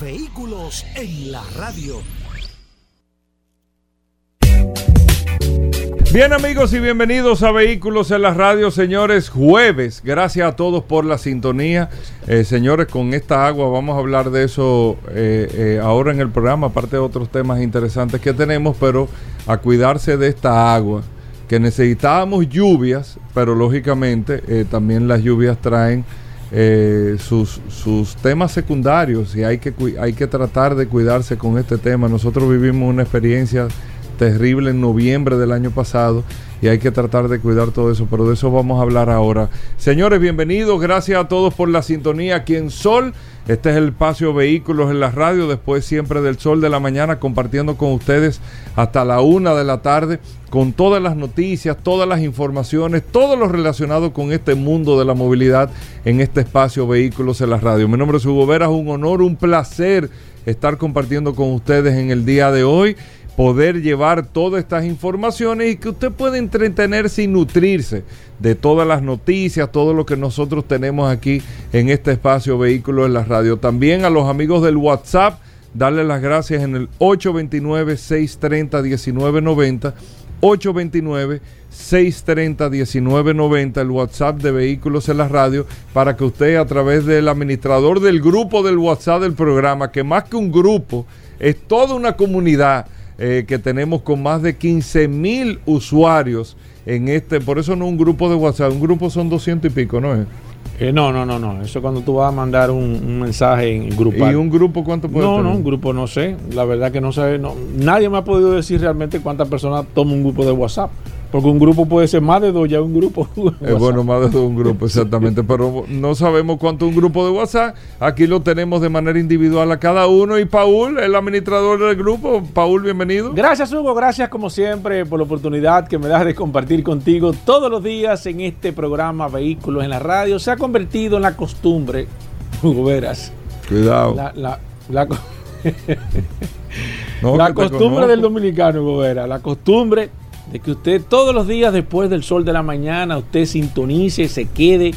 Vehículos en la radio. Bien amigos y bienvenidos a Vehículos en la Radio, señores, jueves. Gracias a todos por la sintonía. Eh, señores, con esta agua vamos a hablar de eso eh, eh, ahora en el programa, aparte de otros temas interesantes que tenemos, pero a cuidarse de esta agua, que necesitábamos lluvias, pero lógicamente también las lluvias traen sus, sus temas secundarios y hay que, hay que tratar de cuidarse con este tema. Nosotros vivimos una experiencia terrible en noviembre del año pasado y hay que tratar de cuidar todo eso, pero de eso vamos a hablar ahora. Señores, bienvenidos, gracias a todos por la sintonía aquí en Sol. Este es el espacio Vehículos en la radio, después siempre del sol de la mañana, compartiendo con ustedes hasta la una de la tarde, con todas las noticias, todas las informaciones, todo lo relacionado con este mundo de la movilidad en este espacio Vehículos en la radio. Mi nombre es Hugo Vera, un honor, un placer estar compartiendo con ustedes en el día de hoy poder llevar todas estas informaciones y que usted pueda entretenerse y nutrirse de todas las noticias, todo lo que nosotros tenemos aquí en este espacio Vehículos en la Radio. También a los amigos del WhatsApp, darle las gracias en el 829-630-1990. 829-630-1990, el WhatsApp de Vehículos en la Radio, para que usted a través del administrador del grupo del WhatsApp del programa, que más que un grupo, es toda una comunidad eh, que tenemos con más de 15 mil usuarios en este, por eso no un grupo de WhatsApp, un grupo son 200 y pico, ¿no es? Eh, no, no, no, no. Eso cuando tú vas a mandar un, mensaje en grupo. ¿Y un grupo cuánto puede No, no, un grupo no sé. La verdad que no sé. No, nadie me ha podido decir realmente cuántas personas toma un grupo de WhatsApp. Porque un grupo puede ser más de dos, ya un grupo. Es bueno, más de dos, un grupo, exactamente. pero no sabemos cuánto un grupo de WhatsApp. Aquí lo tenemos de manera individual a cada uno. Y Paul, el administrador del grupo. Paul, bienvenido. Gracias, Hugo. Gracias, como siempre, por la oportunidad que me das de compartir contigo todos los días en este programa Vehículos en la Radio. Se ha convertido en la costumbre, Hugo Veras. Cuidado. La, la, la, la costumbre del dominicano, Hugo Veras. La costumbre de que usted todos los días después del sol de la mañana, usted sintonice, se quede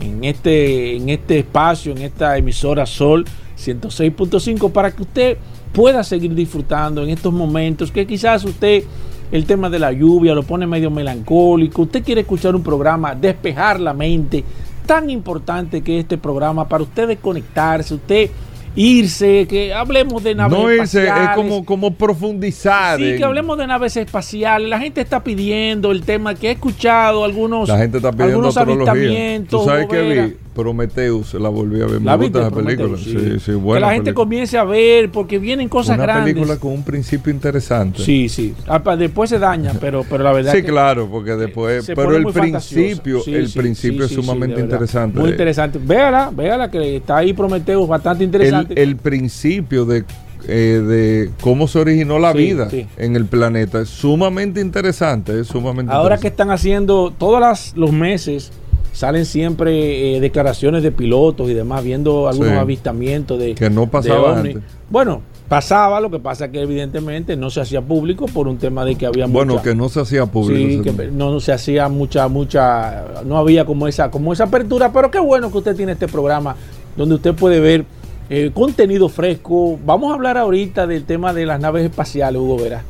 en este, en este espacio, en esta emisora Sol 106.5 para que usted pueda seguir disfrutando en estos momentos que quizás usted el tema de la lluvia lo pone medio melancólico, usted quiere escuchar un programa, despejar la mente, tan importante que este programa para usted desconectarse, usted irse, que hablemos de naves no espaciales. es como, como profundizar. Sí, que hablemos de naves espaciales. La gente está pidiendo el tema que he escuchado algunos, la gente está pidiendo algunos avistamientos. ¿Tú sabes qué vi? Prometheus, la volví a ver. Me gusta esa película. Sí, sí, buena Que la gente comience a ver porque vienen cosas Una grandes. película con un principio interesante. Sí, sí. Ah, Después se daña, pero, pero la verdad Sí, claro, porque después. Pero el principio, sí, el sí, principio sí, es sumamente interesante. Muy interesante. Véala, véala que está ahí Prometheus, bastante interesante. El, el principio de eh, de cómo se originó la Sí, vida sí. en el planeta. Es sumamente interesante, es sumamente Ahora que están haciendo todos los meses salen siempre eh, declaraciones de pilotos y demás viendo algunos Sí. avistamientos de Que no pasaba antes. Bueno, pasaba, lo que pasa es que evidentemente no se hacía público por un tema de que había Bueno, mucha- que no se hacía público. Sí, que no, no se hacía mucha, mucha, no había como esa, como esa apertura, pero qué bueno que usted tiene este programa donde usted puede ver eh, contenido fresco. Vamos a hablar ahorita del tema de las naves espaciales, Hugo Vera.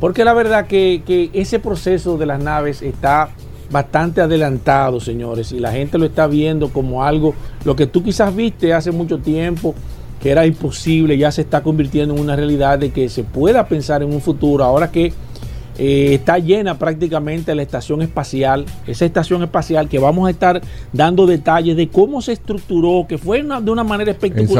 Porque la verdad que, que ese proceso de las naves está bastante adelantado, señores, y la gente lo está viendo como algo, lo que tú quizás viste hace mucho tiempo, que era imposible, ya se está convirtiendo en una realidad de que se pueda pensar en un futuro, ahora que eh, está llena prácticamente la estación espacial, esa estación espacial que vamos a estar dando detalles de cómo se estructuró, que fue una- de una manera espectacular,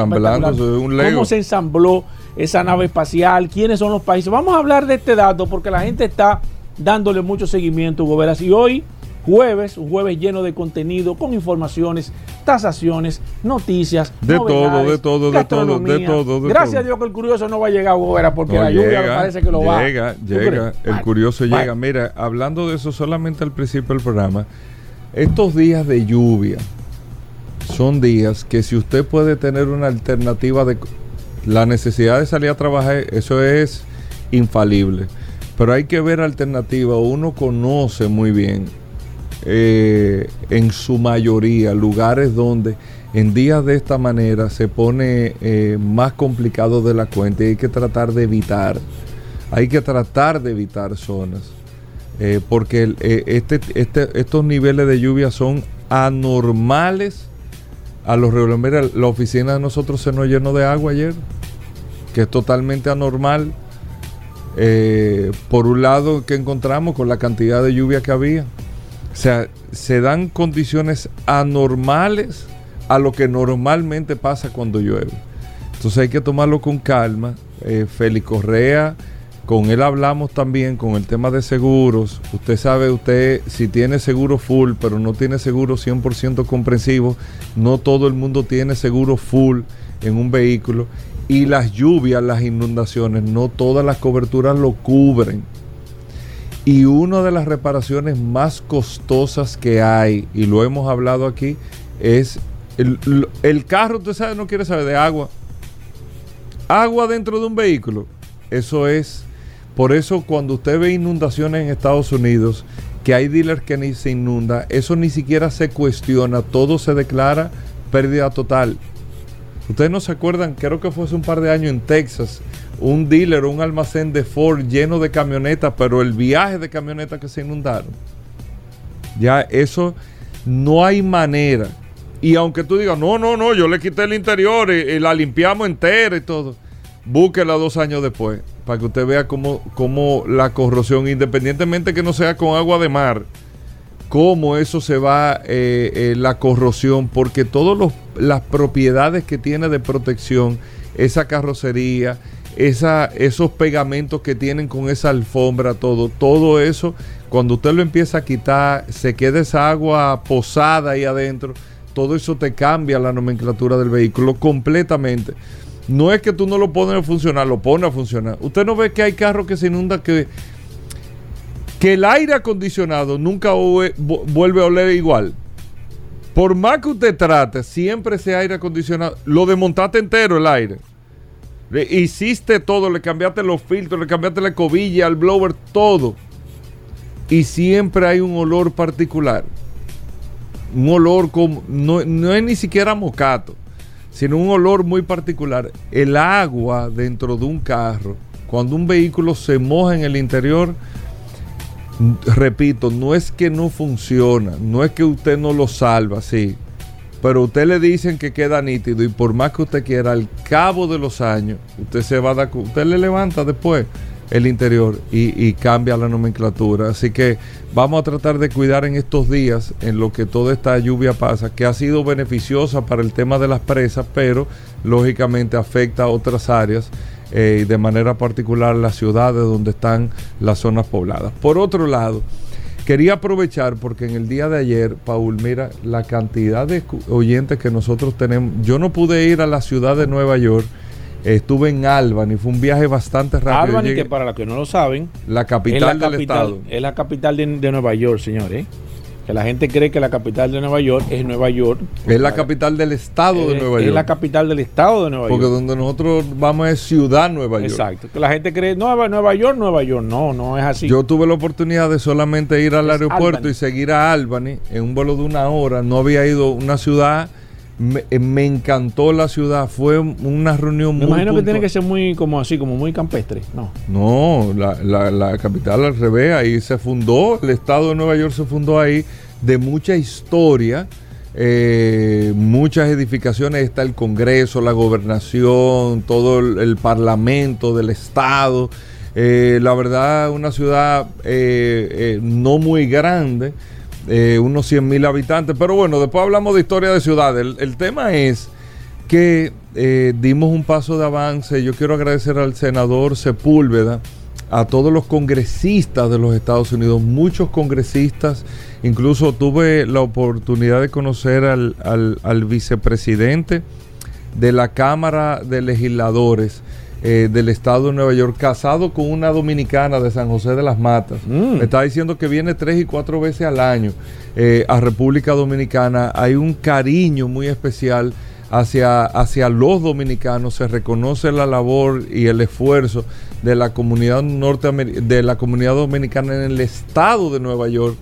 un cómo se ensambló esa nave espacial, quiénes son los países. Vamos a hablar de este dato porque la gente está dándole mucho seguimiento, Hugo Veras. Y hoy jueves, un jueves lleno de contenido, con informaciones, tasaciones, noticias, De todo, de todo, de todo, de todo, de Gracias todo. a Dios que el curioso no va a llegar ahora porque No, la lluvia llega, parece que lo va. llega, ¿Tú llega, crees? el Vale, curioso vale. llega. Mira, hablando de eso solamente al principio del programa, estos días de lluvia son días que si usted puede tener una alternativa de la necesidad de salir a trabajar, eso es infalible. Pero hay que ver alternativa. Uno conoce muy bien, eh, en su mayoría, lugares donde en días de esta manera se pone eh, más complicado de la cuenta y hay que tratar de evitar. Hay que tratar de evitar zonas. eh, porque este, este- estos niveles de lluvia son anormales a los regulares. Mira, la oficina de nosotros se nos llenó de agua ayer, que es totalmente anormal. Por un lado, que encontramos con la cantidad de lluvia que había. O sea, se dan condiciones anormales a lo que normalmente pasa cuando llueve. Entonces hay que tomarlo con calma. Eh, Félix Correa, con él hablamos también con el tema de seguros. Usted sabe, usted si tiene seguro full, pero no tiene seguro 100% comprensivo, no todo el mundo tiene seguro full en un vehículo. Y las lluvias, las inundaciones, no todas las coberturas lo cubren. Y una de las reparaciones más costosas que hay, y lo hemos hablado aquí, es el, carro, usted sabe, no quiere saber de agua. Agua dentro de un vehículo. Eso es, por eso cuando usted ve inundaciones en Estados Unidos, que hay dealers que ni se inunda, eso ni siquiera se cuestiona, todo se declara pérdida total. Ustedes no se acuerdan, creo que fue hace un par de años en Texas, un dealer, un almacén de Ford lleno de camionetas, pero el viaje de camionetas que se inundaron. Ya eso no hay manera. Y aunque tú digas, no, no, no, yo le quité el interior y, la limpiamos entera y todo, búsquela dos años después para que usted vea cómo, cómo la corrosión, independientemente que no sea con agua de mar, cómo eso se va, eh, eh, la corrosión, porque todas las propiedades que tiene de protección, esa carrocería, esa, esos pegamentos que tienen con esa alfombra, todo, todo eso, cuando usted lo empieza a quitar, se queda esa agua posada ahí adentro, todo eso te cambia la nomenclatura del vehículo completamente. No es que tú no lo pones a funcionar, lo pones a funcionar. Usted no ve que hay carros que se inundan que que el aire acondicionado nunca vuelve a oler igual. Por más que usted trate, siempre ese aire acondicionado, lo desmontaste entero el aire. Le hiciste todo, le cambiaste los filtros, le cambiaste la cobilla, el blower, todo. Y siempre hay un olor particular. Un olor como, no, no es ni siquiera mocato, sino un olor muy particular. El agua dentro de un carro, cuando un vehículo se moja en el interior, repito, no es que no funciona, no es que usted no lo salva, sí. Pero usted le dicen que queda nítido y por más que usted quiera, al cabo de los años, usted se va a dar, usted le levanta después el interior y, y cambia la nomenclatura. Así que vamos a tratar de cuidar en estos días, en lo que toda esta lluvia pasa, que ha sido beneficiosa para el tema de las presas, pero lógicamente afecta a otras áreas eh, y de manera particular las ciudades donde están las zonas pobladas. Por otro lado, quería aprovechar porque en el día de ayer, Paul, mira la cantidad de oyentes que nosotros tenemos. Yo no pude ir a la ciudad de Nueva York, estuve en Albany, fue un viaje bastante rápido. Albany, que para los que no lo saben, la es capital la del capital, estado. es la capital de, de Nueva York, señores. Que la gente cree que la capital de Nueva York es Nueva York. Es la capital del estado de Es- Nueva Es York. la capital del estado de Nueva porque York. donde nosotros vamos es Ciudad Nueva York. Exacto. Que la gente cree, Nueva, Nueva York, Nueva York. No, no es así. Yo tuve la oportunidad de solamente ir al Es aeropuerto Albany. y seguir a Albany en un vuelo de una hora. No había ido una ciudad. Me, eh, me encantó la ciudad. Fue una reunión Me muy imagino que tiene que ser muy como así, como muy campestre. No. No, la, la- la capital al revés, ahí se fundó, el estado de Nueva York se fundó ahí, de mucha historia, eh, muchas edificaciones, está el Congreso, la gobernación, todo el, el parlamento del estado, eh, la verdad una ciudad eh, no muy grande, eh, unos 100 mil habitantes, pero bueno, después hablamos de historia de ciudades, el, tema es que eh, dimos un paso de avance. Yo quiero agradecer al senador Sepúlveda a todos los congresistas de los Estados Unidos, muchos congresistas, incluso tuve la oportunidad de conocer al, al vicepresidente de la Cámara de Legisladores eh, del Estado de Nueva York, casado con una dominicana de San José de las Matas. Mm. Me está diciendo que viene tres y cuatro veces al año eh, a República Dominicana. Hay un cariño muy especial hacia, hacia los dominicanos, se reconoce la labor y el esfuerzo de la comunidad norteamer- de la comunidad dominicana en el estado de Nueva York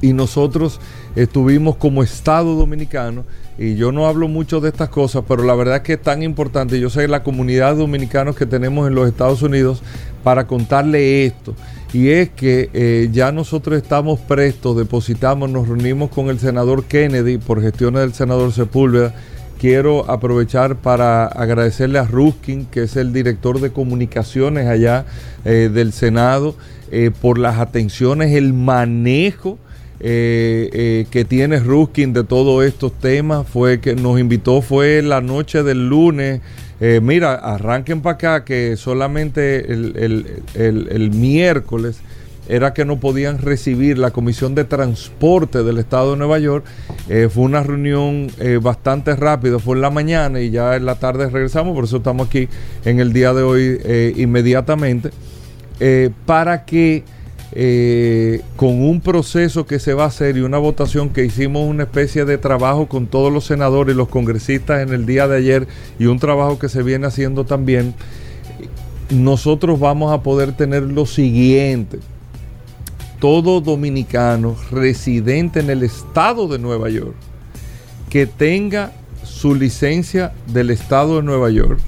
y nosotros estuvimos como Estado Dominicano y yo no hablo mucho de estas cosas, pero la verdad es que es tan importante, yo sé la comunidad de dominicanos que tenemos en los Estados Unidos para contarle esto. Y es que eh, ya nosotros estamos prestos, depositamos, nos reunimos con el senador Kennedy por gestiones del senador Sepúlveda. Quiero aprovechar para agradecerle a Ruskin, que es el director de comunicaciones allá eh, del Senado, eh, por las atenciones, el manejo eh, eh, que tiene Ruskin de todos estos temas. Fue que nos invitó, fue la noche del lunes. Eh, mira, arranquen para acá que solamente el, el- el- miércoles era que no podían recibir la Comisión de Transporte del Estado de Nueva York. Fue una reunión bastante rápida, fue en la mañana y ya en la tarde regresamos, por eso estamos aquí en el día de hoy inmediatamente, para que eh, con un proceso que se va a hacer y una votación que hicimos una especie de trabajo con todos los senadores y los congresistas en el día de ayer y un trabajo que se viene haciendo también, nosotros vamos a poder tener lo siguiente. Todo dominicano residente en el estado de Nueva York que tenga su licencia del estado de Nueva York,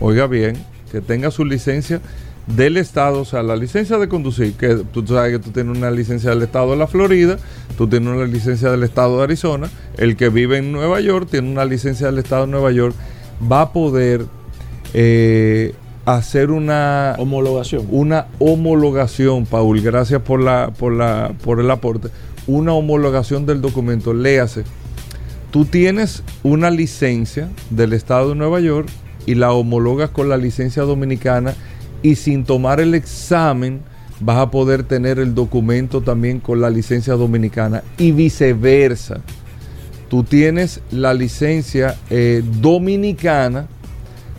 oiga bien, que tenga su licencia del estado, o sea, la licencia de conducir, que tú sabes que tú tienes una licencia del estado de la Florida, tú tienes una licencia del estado de Arizona, el que vive en Nueva York tiene una licencia del estado de Nueva York, va a poder eh, hacer una Homologación. una homologación, Paul, gracias por la, por la, por el aporte, una homologación del documento. Léase, tú tienes una licencia del estado de Nueva York y la homologas con la licencia dominicana y sin tomar el examen vas a poder tener el documento también con la licencia dominicana y viceversa. Tú tienes la licencia eh, dominicana,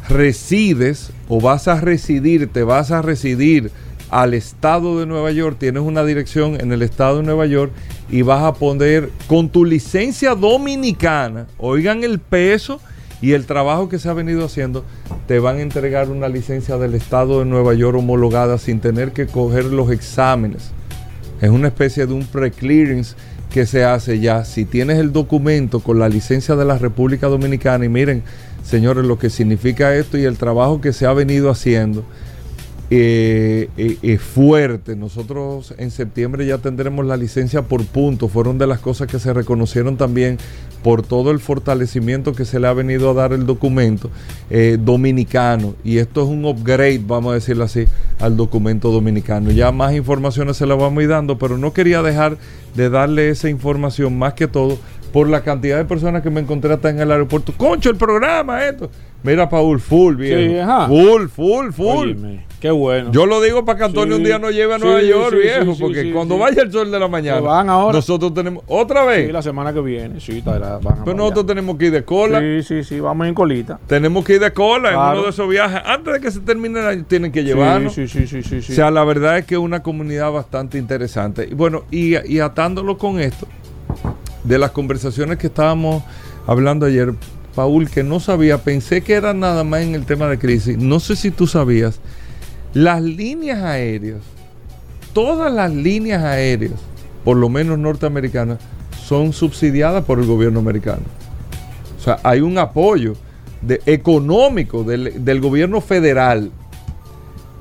resides o vas a residir, te vas a residir al estado de Nueva York, tienes una dirección en el estado de Nueva York y vas a poner con tu licencia dominicana, oigan el peso y el trabajo que se ha venido haciendo, te van a entregar una licencia del estado de Nueva York homologada sin tener que coger los exámenes. Es una especie de un pre-clearance que se hace ya. Si tienes el documento con la licencia de la República Dominicana y miren, señores, lo que significa esto y el trabajo que se ha venido haciendo eh, eh, es fuerte. Nosotros en septiembre ya tendremos la licencia por puntos. Fueron de las cosas que se reconocieron también por todo el fortalecimiento que se le ha venido a dar el documento eh, dominicano. Y esto es un upgrade, vamos a decirlo así, al documento dominicano. Ya más informaciones se las vamos a ir dando, pero no quería dejar de darle esa información más que todo por la cantidad de personas que me encontré hasta en el aeropuerto. Concho, el programa, esto. Mira, Paul, full, viejo. Sí. Full, full, full. Óyeme, qué bueno. Yo lo digo para que Antonio Sí, un día nos lleve a sí, Nueva York, sí, viejo, porque cuando vaya el sol de la mañana, Se van ahora. nosotros tenemos otra vez. Sí, la semana que viene, sí, la- van a Pero nosotros allá. tenemos que ir de cola. Sí, sí, sí, vamos en colita. Tenemos que ir de cola en uno de esos viajes. Antes de que se termine el año, tienen que llevarnos. Sí, sí, sí, sí, sí. O sea, la verdad es que es una comunidad bastante interesante. Y bueno, y, y atándolo con esto, de las conversaciones que estábamos hablando ayer, Paul, que no sabía, pensé que era nada más en el tema de crisis. No sé si tú sabías, las líneas aéreas, todas las líneas aéreas, por lo menos norteamericanas, son subsidiadas por el gobierno americano. O sea, hay un apoyo económico del, del gobierno federal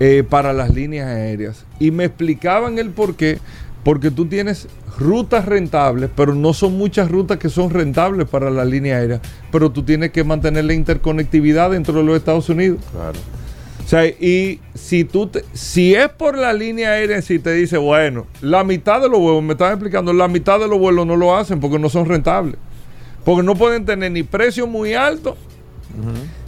eh, para las líneas aéreas. Y me explicaban el por qué. Porque tú tienes rutas rentables, pero no son muchas rutas que son rentables para la línea aérea. Pero tú tienes que mantener la interconectividad dentro de los Estados Unidos. Claro. Sea, y si tú te- si es por la línea aérea, si te dice, bueno, la mitad de los vuelos, me están explicando, la mitad de los vuelos no lo hacen porque no son rentables. Porque no pueden tener ni precio muy alto,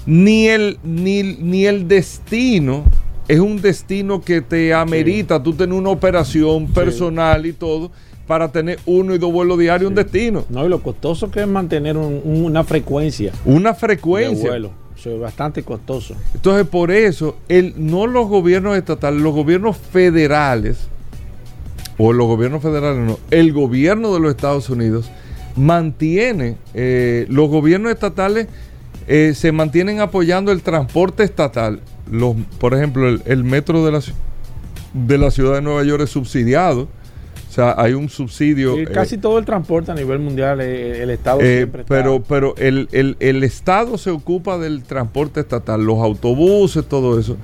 ni, el, ni, ni el destino es un destino que te amerita tú tener una operación personal y todo para tener uno y dos vuelos diarios un destino. No, y lo costoso que es mantener un- un- una frecuencia Una de frecuencia. vuelo. Es bastante costoso. Entonces, por eso, el, no los gobiernos estatales, los gobiernos federales, o los gobiernos federales no, el gobierno de los Estados Unidos mantiene, eh, los gobiernos estatales eh, se mantienen apoyando el transporte estatal. Los, por ejemplo, el, el metro de la, de la ciudad de Nueva York es subsidiado. O sea, hay un subsidio. Sí, eh, casi todo el transporte a nivel mundial, eh, el Estado eh, siempre está- pero pero el, el- el Estado se ocupa del transporte estatal, los autobuses, todo eso.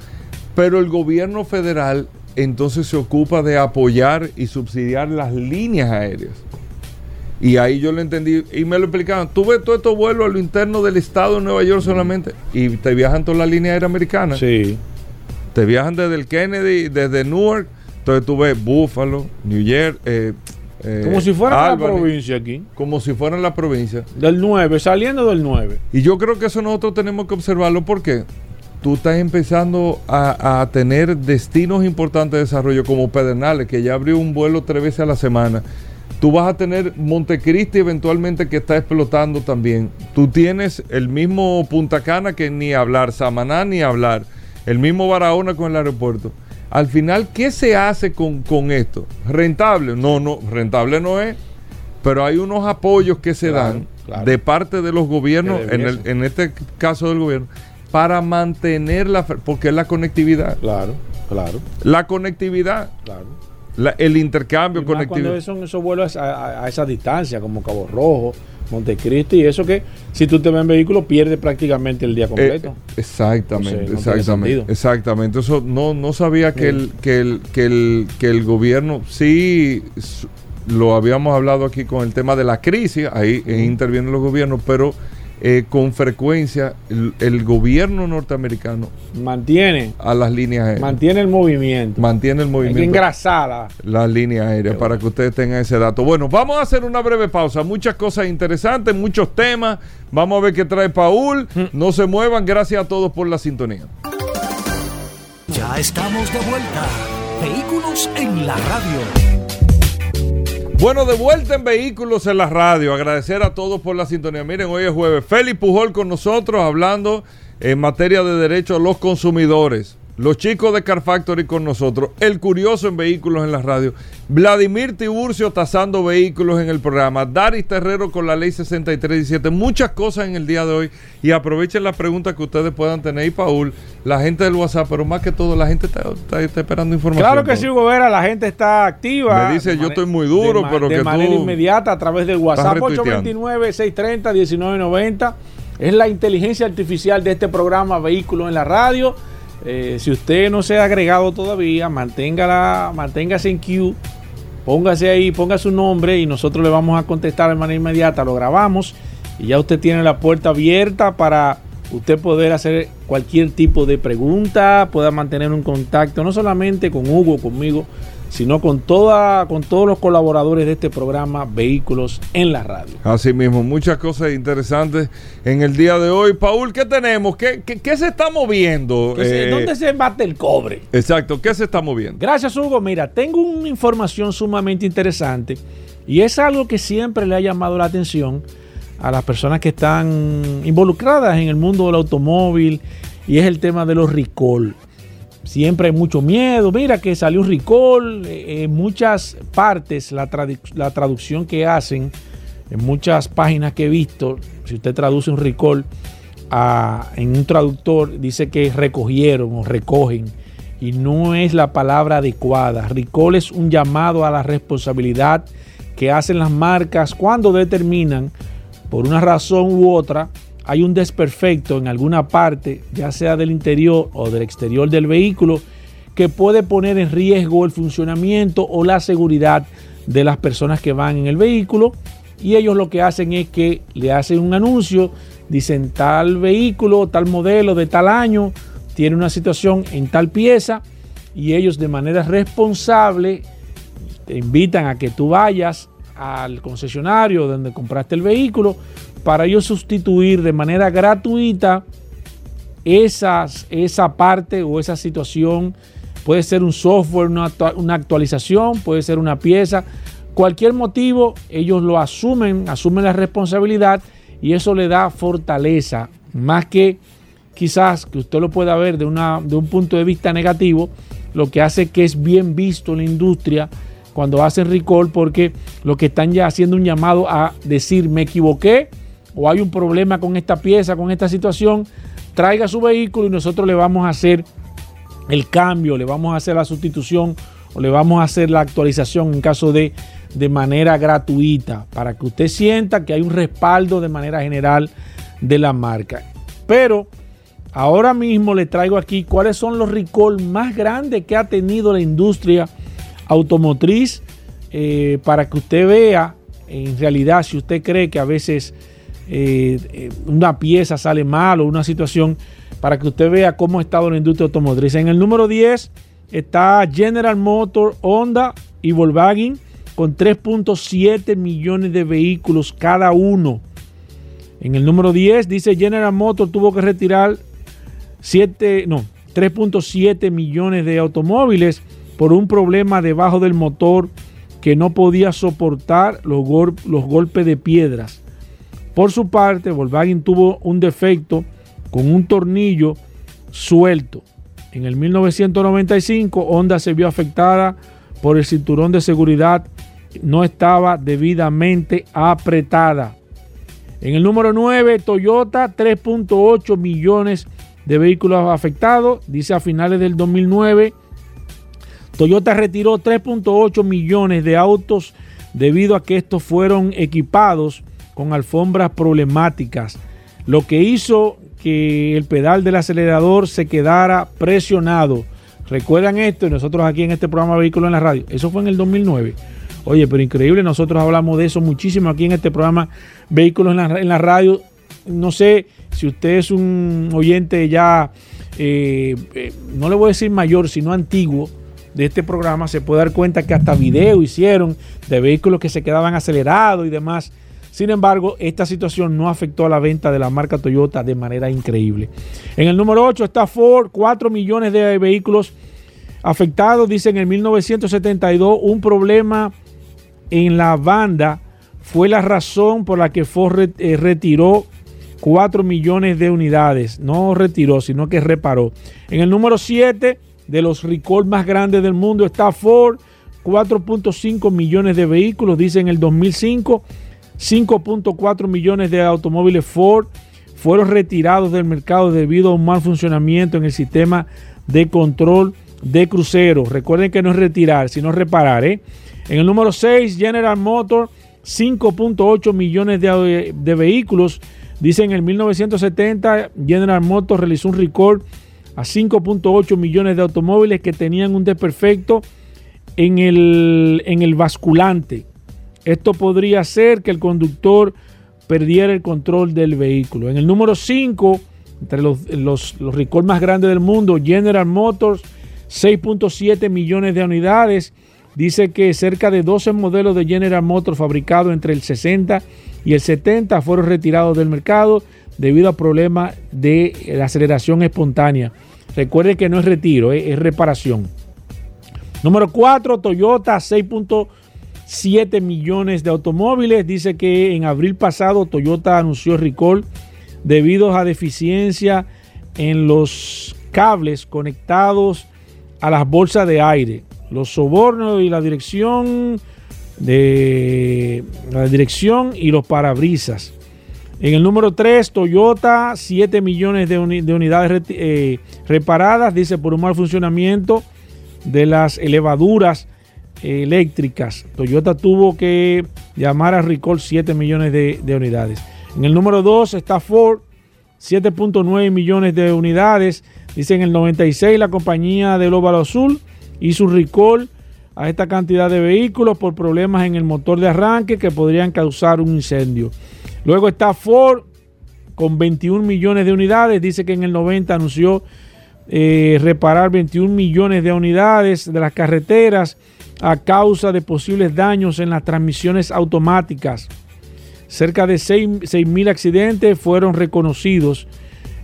Pero el gobierno federal entonces se ocupa de apoyar y subsidiar las líneas aéreas. Y ahí yo lo entendí y me lo explicaban. Tú ves todos estos vuelos a lo interno del estado de Nueva York solamente y te viajan todas las líneas aéreas americanas. Sí. Te viajan desde el Kennedy, desde Newark. Entonces tú ves Buffalo, New York. eh, eh, Como si fuera la Albany, provincia aquí. Como si fueran la provincia. Del 9, saliendo del 9. Y yo creo que eso nosotros tenemos que observarlo porque tú estás empezando a, a tener destinos importantes de desarrollo como Pedernales, que ya abrió un vuelo tres veces a la semana. Tú vas a tener Montecristi eventualmente que está explotando también. Tú tienes el mismo Punta Cana que ni hablar, Samaná ni hablar, el mismo Barahona con el aeropuerto. Al final, ¿qué se hace con, con esto? ¿Rentable? No, no, rentable no es. Pero hay unos apoyos que se Claro, dan claro. de parte de los gobiernos, en, el- en este caso del gobierno, para mantener la, porque es la conectividad. Claro, claro, La conectividad, claro. La- el intercambio Y más conectividad. cuando son esos vuelos a, a- a esa distancia, como Cabo Rojo, Montecristi, y eso que si tú te vas en vehículo, pierdes prácticamente el día completo. Eh, exactamente, no tiene exactamente, sentido. exactamente. Eso no, no sabía que Sí. el, que el, que el, que el gobierno sí lo habíamos hablado aquí con el tema de la crisis, ahí eh, intervienen los gobiernos, pero eh, con frecuencia el, el gobierno norteamericano mantiene, a las líneas aéreas mantiene el movimiento. mantiene el movimiento engrasarla. las líneas aéreas para que ustedes tengan ese dato. Bueno, vamos a hacer una breve pausa. Muchas cosas interesantes, muchos temas. Vamos a ver qué trae Paul. No se muevan. Gracias a todos por la sintonía. Ya estamos de vuelta. Vehículos en la radio. Bueno, de vuelta en Vehículos en la Radio. Agradecer a todos por la sintonía. Miren, hoy es jueves. Félix Pujol con nosotros hablando en materia de derechos a los consumidores. Los chicos de Car Factory con nosotros. El curioso en Vehículos en la Radio. Vladimir Tiburcio tasando vehículos en el programa. Daris Terrero con la ley 6317. Muchas cosas en el día de hoy. Y aprovechen las preguntas que ustedes puedan tener. Y Paul, la gente del WhatsApp, pero más que todo, la gente está, está- está esperando información. Claro que Paul. sí, Hugo Vera, la gente está activa. Me dice, De yo estoy muy duro, de pero de que manera tú inmediata a través del WhatsApp retuiteando. 829-630-1990. Es la inteligencia artificial de este programa Vehículos en la Radio. Eh, si usted no se ha agregado todavía, manténgala, manténgase en queue, póngase ahí, ponga su nombre y nosotros le vamos a contestar de manera inmediata. Lo grabamos y ya usted tiene la puerta abierta para usted poder hacer cualquier tipo de pregunta, pueda mantener un contacto, no solamente con Hugo, conmigo, sino con, toda, con todos los colaboradores de este programa Vehículos en la Radio. Así mismo, muchas cosas interesantes en el día de hoy. Paul, ¿qué tenemos? ¿Qué, qué- qué se está moviendo? ¿Qué se- Eh, ¿Dónde se bate el cobre? Exacto, ¿qué se está moviendo? Gracias, Hugo. Mira, tengo una información sumamente interesante y es algo que siempre le ha llamado la atención a las personas que están involucradas en el mundo del automóvil y es el tema de los recall. Siempre hay mucho miedo. Mira que salió un recall. eh, En muchas partes, la, tradu- la traducción que hacen, en muchas páginas que he visto, si usted traduce un recall en un traductor, dice que recogieron o recogen. Y no es la palabra adecuada. Recall es un llamado a la responsabilidad que hacen las marcas cuando determinan, por una razón u otra, hay un desperfecto en alguna parte, ya sea del interior o del exterior del vehículo, que puede poner en riesgo el funcionamiento o la seguridad de las personas que van en el vehículo. Y ellos lo que hacen es que le hacen un anuncio, dicen tal vehículo, tal modelo de tal año, tiene una situación en tal pieza, y ellos de manera responsable te invitan a que tú vayas al concesionario donde compraste el vehículo para ellos sustituir de manera gratuita esa parte o esa situación. Puede ser un software, una, una actualización, puede ser una pieza, cualquier motivo, ellos lo asumen, asumen la responsabilidad y eso le da fortaleza, más que quizás que usted lo pueda ver de, una, de un punto de vista negativo, lo que hace que es bien visto en la industria cuando hacen recall porque lo que están ya haciendo un llamado a decir me equivoqué o hay un problema con esta pieza, con esta situación, traiga su vehículo y nosotros le vamos a hacer el cambio, le vamos a hacer la sustitución o le vamos a hacer la actualización en caso de de manera gratuita para que usted sienta que hay un respaldo de manera general de la marca. Pero ahora mismo le traigo aquí cuáles son los recall más grandes que ha tenido la industria automotriz eh, para que usted vea en realidad si usted cree que a veces eh, eh, una pieza sale mal o una situación para que usted vea cómo ha estado la industria automotriz. En el número 10 está General Motor, Honda y Volkswagen con 3.7 millones de vehículos cada uno. En el número 10 dice General Motors tuvo que retirar 7, no, 3.7 millones de automóviles por un problema debajo del motor que no podía soportar los golpes de piedras. Por su parte, Volkswagen tuvo un defecto con un tornillo suelto. En el 1995, Honda se vio afectada por el cinturón de seguridad no estaba debidamente apretada. En el número 9, Toyota, 3.8 millones de vehículos afectados, dice a finales del 2009. Toyota retiró 3.8 millones de autos debido a que estos fueron equipados con alfombras problemáticas, lo que hizo que el pedal del acelerador se quedara presionado. ¿Recuerdan esto? Y nosotros aquí en este programa Vehículo en la Radio. Eso fue en el 2009. Oye, pero increíble, nosotros hablamos de eso muchísimo aquí en este programa Vehículos en la, radio. No sé si usted es un oyente ya, eh, eh, no le voy a decir mayor, sino antiguo de este programa, se puede dar cuenta que hasta video hicieron de vehículos que se quedaban acelerados y demás. Sin embargo, esta situación no afectó a la venta de la marca Toyota de manera increíble. En el número 8 está Ford, 4 millones de vehículos afectados, dice en el 1972, un problema en la banda fue la razón por la que Ford eh, retiró 4 millones de unidades. No retiró, sino que reparó. En el número 7 de los recall más grandes del mundo está Ford. 4.5 millones de vehículos, dice en el 2005. 5.4 millones de automóviles Ford fueron retirados del mercado debido a un mal funcionamiento en el sistema de control de cruceros. Recuerden que no es retirar, sino reparar. ¿eh? En el número 6, General Motors, 5.8 millones de, vehículos. Dice en el 1970, General Motors realizó un record a 5.8 millones de automóviles que tenían un desperfecto en el, en el basculante. Esto podría ser que el conductor perdiera el control del vehículo. En el número 5, entre los, los, los más grandes del mundo, General Motors, 6.7 millones de unidades dice que cerca de 12 modelos de General Motors fabricados entre el 60 y el 70 fueron retirados del mercado debido a problemas de la aceleración espontánea. Recuerde que no es retiro, es, reparación. Número 4, Toyota, 6.7 millones de automóviles. Dice que en abril pasado Toyota anunció recall debido a deficiencia en los cables conectados a las bolsas de aire los sobornos y la dirección de la dirección y los parabrisas. En el número 3, Toyota, 7 millones de, unidades eh, reparadas, dice por un mal funcionamiento de las elevaduras eléctricas. Toyota tuvo que llamar a recall 7 millones de, de unidades. En el número 2 está Ford, 7.9 millones de unidades. Dice en el 96 la compañía del Óvalo Azul hizo un recall a esta cantidad de vehículos por problemas en el motor de arranque que podrían causar un incendio. Luego está Ford con 21 millones de unidades. Dice que en el 90 anunció eh, reparar 21 millones de unidades de las carreteras a causa de posibles daños en las transmisiones automáticas. Cerca de 6 mil accidentes fueron reconocidos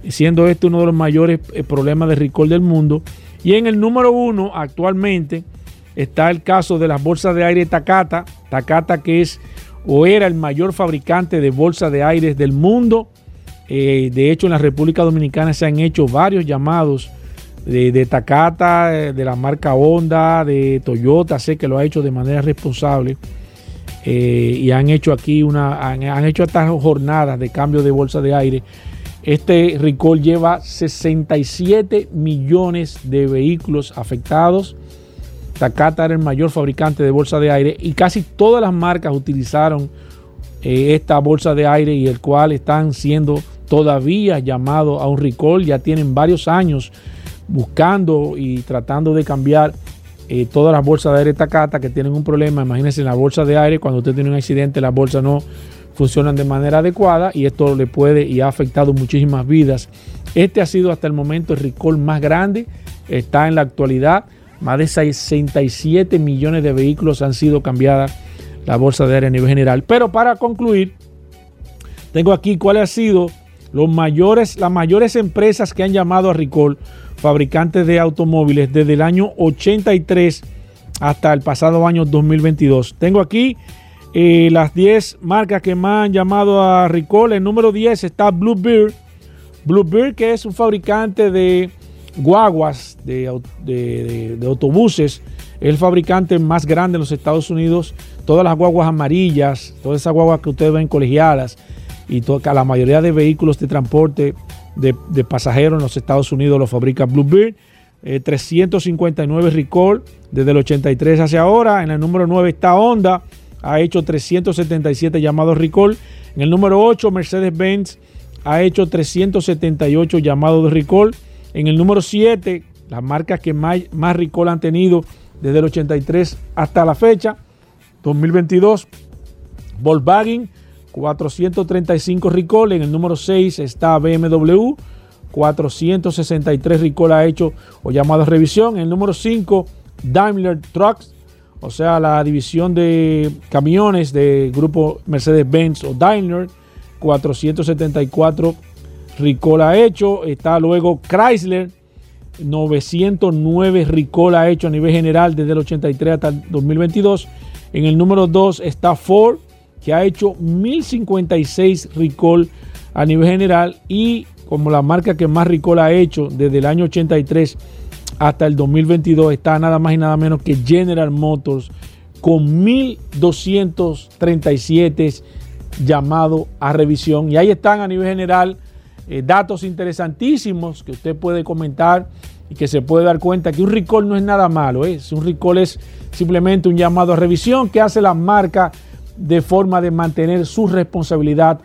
siendo este uno de los mayores eh, problemas de recall del mundo. Y en el número uno actualmente está el caso de las bolsas de aire Takata, Takata que es o era el mayor fabricante de bolsas de aire del mundo. Eh, de hecho, en la República Dominicana se han hecho varios llamados de, Takata, de la marca Honda, de Toyota, sé que lo ha hecho de manera responsable. Eh, y han hecho aquí una, han, han, hecho estas jornadas de cambio de bolsa de aire. Este recall lleva 67 millones de vehículos afectados. Takata era el mayor fabricante de bolsa de aire y casi todas las marcas utilizaron eh, esta bolsa de aire y el cual están siendo todavía llamados a un recall. Ya tienen varios años buscando y tratando de cambiar eh, todas las bolsas de aire Takata que tienen un problema. Imagínense en la bolsa de aire, cuando usted tiene un accidente, las bolsas no funcionan de manera adecuada y esto le puede y ha afectado muchísimas vidas. Este ha sido hasta el momento el recall más grande. Está en la actualidad. Más de 67 millones de vehículos han sido cambiadas la bolsa de aire a nivel general. Pero para concluir, tengo aquí cuáles han sido los mayores, las mayores empresas que han llamado a recall fabricantes de automóviles desde el año 83 hasta el pasado año 2022. Tengo aquí eh, las 10 marcas que más han llamado a recall. El número 10 está Bluebird. Bluebird que es un fabricante de guaguas, de, autobuses. Es el fabricante más grande en los Estados Unidos. Todas las guaguas amarillas, todas esas guaguas que ustedes ven colegialas y la mayoría de vehículos de transporte de, pasajeros en los Estados Unidos lo fabrica Bluebird. 359 eh, recall desde el 83 hacia ahora. En el número 9 está Honda, ha hecho 377 llamados recall. En el número 8 Mercedes-Benz ha hecho 378 llamados de recall. En el número 7, las marcas que más, más recall han tenido desde el 83 hasta la fecha, 2022, Volkswagen 435 recall. En el número 6 está BMW. 463 recall ha hecho o llamado a revisión. En el número 5, Daimler Trucks, o sea, la división de camiones del grupo Mercedes-Benz o Daimler. 474 recall ha hecho. Está luego Chrysler. 909 recall ha hecho a nivel general desde el 83 hasta el 2022. En el número 2 está Ford que ha hecho 1056 recall a nivel general y como la marca que más recall ha hecho desde el año 83 hasta el 2022 está nada más y nada menos que General Motors con 1237 llamado a revisión. Y ahí están a nivel general eh, datos interesantísimos que usted puede comentar y que se puede dar cuenta que un recall no es nada malo. ¿eh? Un recall es simplemente un llamado a revisión que hace la marca de forma de mantener su responsabilidad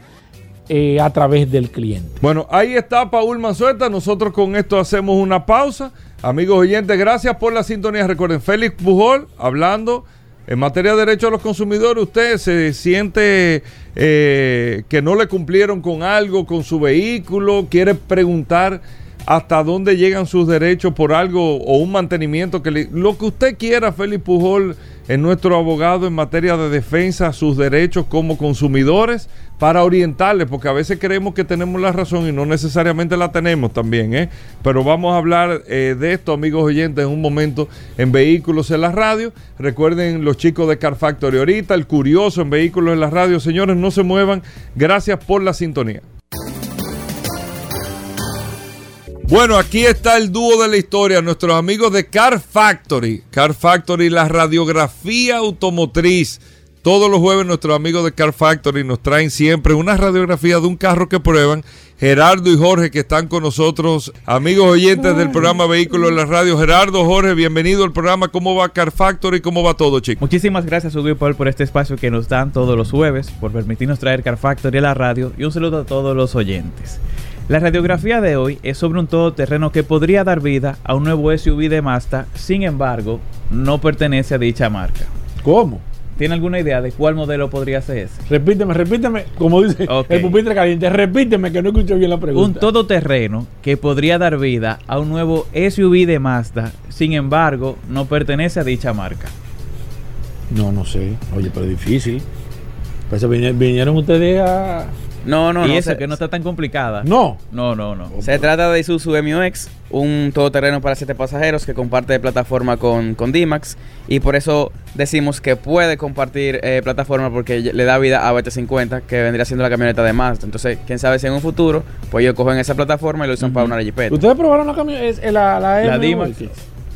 eh, a través del cliente. Bueno, ahí está Paul Manzueta. Nosotros con esto hacemos una pausa. Amigos oyentes, gracias por la sintonía. Recuerden, Félix Pujol hablando en materia de derechos a los consumidores. Usted se siente eh, que no le cumplieron con algo, con su vehículo, quiere preguntar hasta dónde llegan sus derechos por algo o un mantenimiento que lo que usted quiera, Félix Pujol es nuestro abogado en materia de defensa, sus derechos como consumidores, para orientarles, porque a veces creemos que tenemos la razón y no necesariamente la tenemos también, ¿eh? Pero vamos a hablar eh, de esto, amigos oyentes, en un momento en Vehículos en la Radio. Recuerden los chicos de Car Factory ahorita, el curioso en Vehículos en la Radio. Señores, no se muevan. Gracias por la sintonía. Bueno, aquí está el dúo de la historia, nuestros amigos de Car Factory. Car Factory, la radiografía automotriz. Todos los jueves nuestros amigos de Car Factory nos traen siempre una radiografía de un carro que prueban. Gerardo y Jorge que están con nosotros, amigos oyentes del programa Vehículos en la Radio. Gerardo, Jorge, bienvenido al programa. ¿Cómo va Car Factory? ¿Cómo va todo, chicos? Muchísimas gracias, Hugo Paul, por este espacio que nos dan todos los jueves, por permitirnos traer Car Factory a la radio y un saludo a todos los oyentes. La radiografía de hoy es sobre un todoterreno que podría dar vida a un nuevo SUV de Mazda, sin embargo, no pertenece a dicha marca. ¿Cómo? ¿Tiene alguna idea de cuál modelo podría ser ese? Repíteme, repíteme, como dice el pupitre caliente, repíteme que no escucho bien la pregunta. Un todoterreno que podría dar vida a un nuevo SUV de Mazda, sin embargo, no pertenece a dicha marca. No, no sé. Oye, pero difícil. Pues vinieron ustedes a No, no, y no. eso se, que no está tan complicada. No. No, no, no. se trata de Isuzu MUX, un todoterreno para siete pasajeros que comparte plataforma con, con D-Max. Y por eso decimos que puede compartir eh, plataforma porque le da vida a BT50, que vendría siendo la camioneta de Mazda. Entonces, quién sabe si en un futuro, pues ellos cogen esa plataforma y lo usan para una Jeepeta. ¿Ustedes probaron la camioneta? La, la, La? D-Max.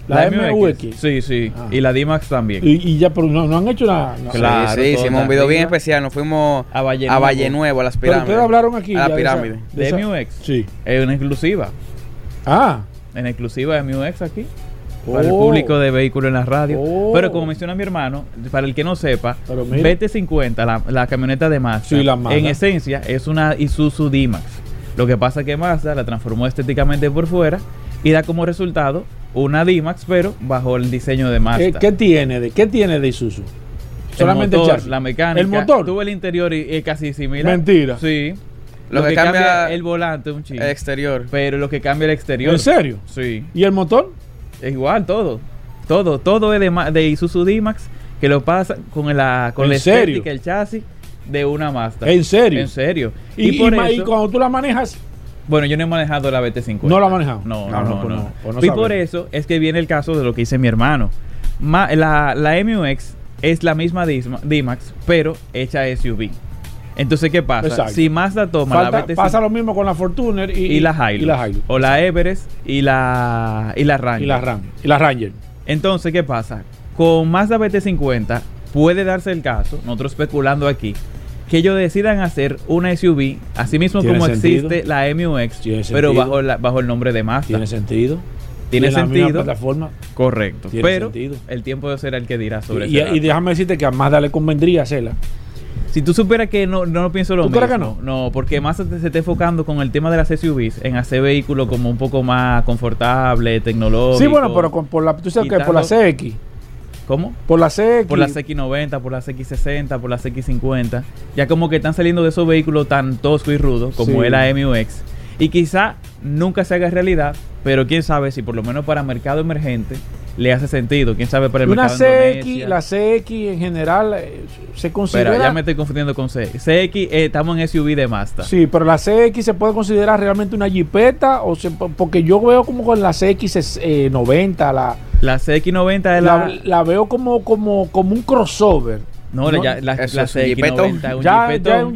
La, MUX. Sí, sí. Ah. Y la D-Max también. Y, y ya, pero no, no han hecho nada. no. Sí, Claro, sí, toda hicimos un video bien especial. Nos fuimos A Valle a. Valle Nuevo, a las Pero pirámides. ustedes hablaron aquí. A la de esa- pirámide. De esa- MUX. Sí. Es una exclusiva. Ah. En exclusiva de MUX aquí. Para el Oh. público de vehículos en la radio. Oh. Pero como menciona mi hermano, para el que no sepa, Pero mira. BT50, la, la camioneta de Mazda, Sí, la Mazda. en esencia es una Isuzu D-Max. Lo que pasa es que Mazda la transformó estéticamente por fuera y da como resultado una D-Max, pero bajo el diseño de Mazda. ¿Qué, qué tiene de qué tiene de Isuzu? El Solamente motor, el chasis. la mecánica. El motor. Tuve el interior y es casi similar. Mentira. Sí. Lo que cambia el volante un chingo. El exterior. Pero lo que cambia el exterior. ¿En serio? Sí. ¿Y el motor? Es igual todo. Todo, todo es de, ma- de Isuzu D-Max que lo pasa con la, con ¿En la serio? estética, el chasis de una Mazda. ¿En serio? En serio. Y, Y, por y y cuando tú la manejas, bueno, yo no he manejado la BT50. ¿No la has manejado? No, no, no, no. pues no. no, pues no y por eso es que viene el caso de lo que dice mi hermano. Ma- la, la MUX es la misma D-Max, pero hecha SUV. Entonces, ¿qué pasa? Exacto. Si Mazda toma falta- la BT50 pasa lo mismo con la Fortuner y, y la Hilux, Y la Hilux. o la Everest y la y la Ranger. Y la Ram. Y la Ranger. Entonces, ¿qué pasa? Con Mazda BT50 puede darse el caso, nosotros especulando aquí, que ellos decidan hacer una SUV, así mismo como sentido. existe la MUX, pero sentido. bajo, la- bajo el nombre de Mazda. Tiene sentido. Tiene en la misma sentido. plataforma. Correcto. Tiene pero sentido. el tiempo será el que dirá sobre Y, ese y déjame decirte que a Mazda le convendría hacerla. Si tú supieras que no, no pienso lo ¿Tú mismo. crees que no? No, porque Mazda te- se está enfocando con el tema de las SUVs en hacer vehículos como un poco más confortable, tecnológico. Sí, bueno, pero con, por la, tú sabes que por la CX. ¿Cómo? Por la CX. por las X90, por las X60, por las X50. Ya como que están saliendo de esos vehículos tan toscos y rudos como Sí. es la MUX. Y quizá nunca se haga realidad, pero quién sabe si por lo menos para mercado emergente le hace sentido. Quién sabe para el Una mercado CX, la CX en general eh, se considera. Espera, ya me estoy confundiendo con CX. CX, eh, estamos en SUV de Mazda. Sí, pero la CX se puede considerar realmente una jipeta o se- porque yo veo como con la CX eh, 90 la, La CX90 es la, la... la veo como como como un crossover. no, no, ya, la, la es un jipetón. CX90, un ya, ya es un.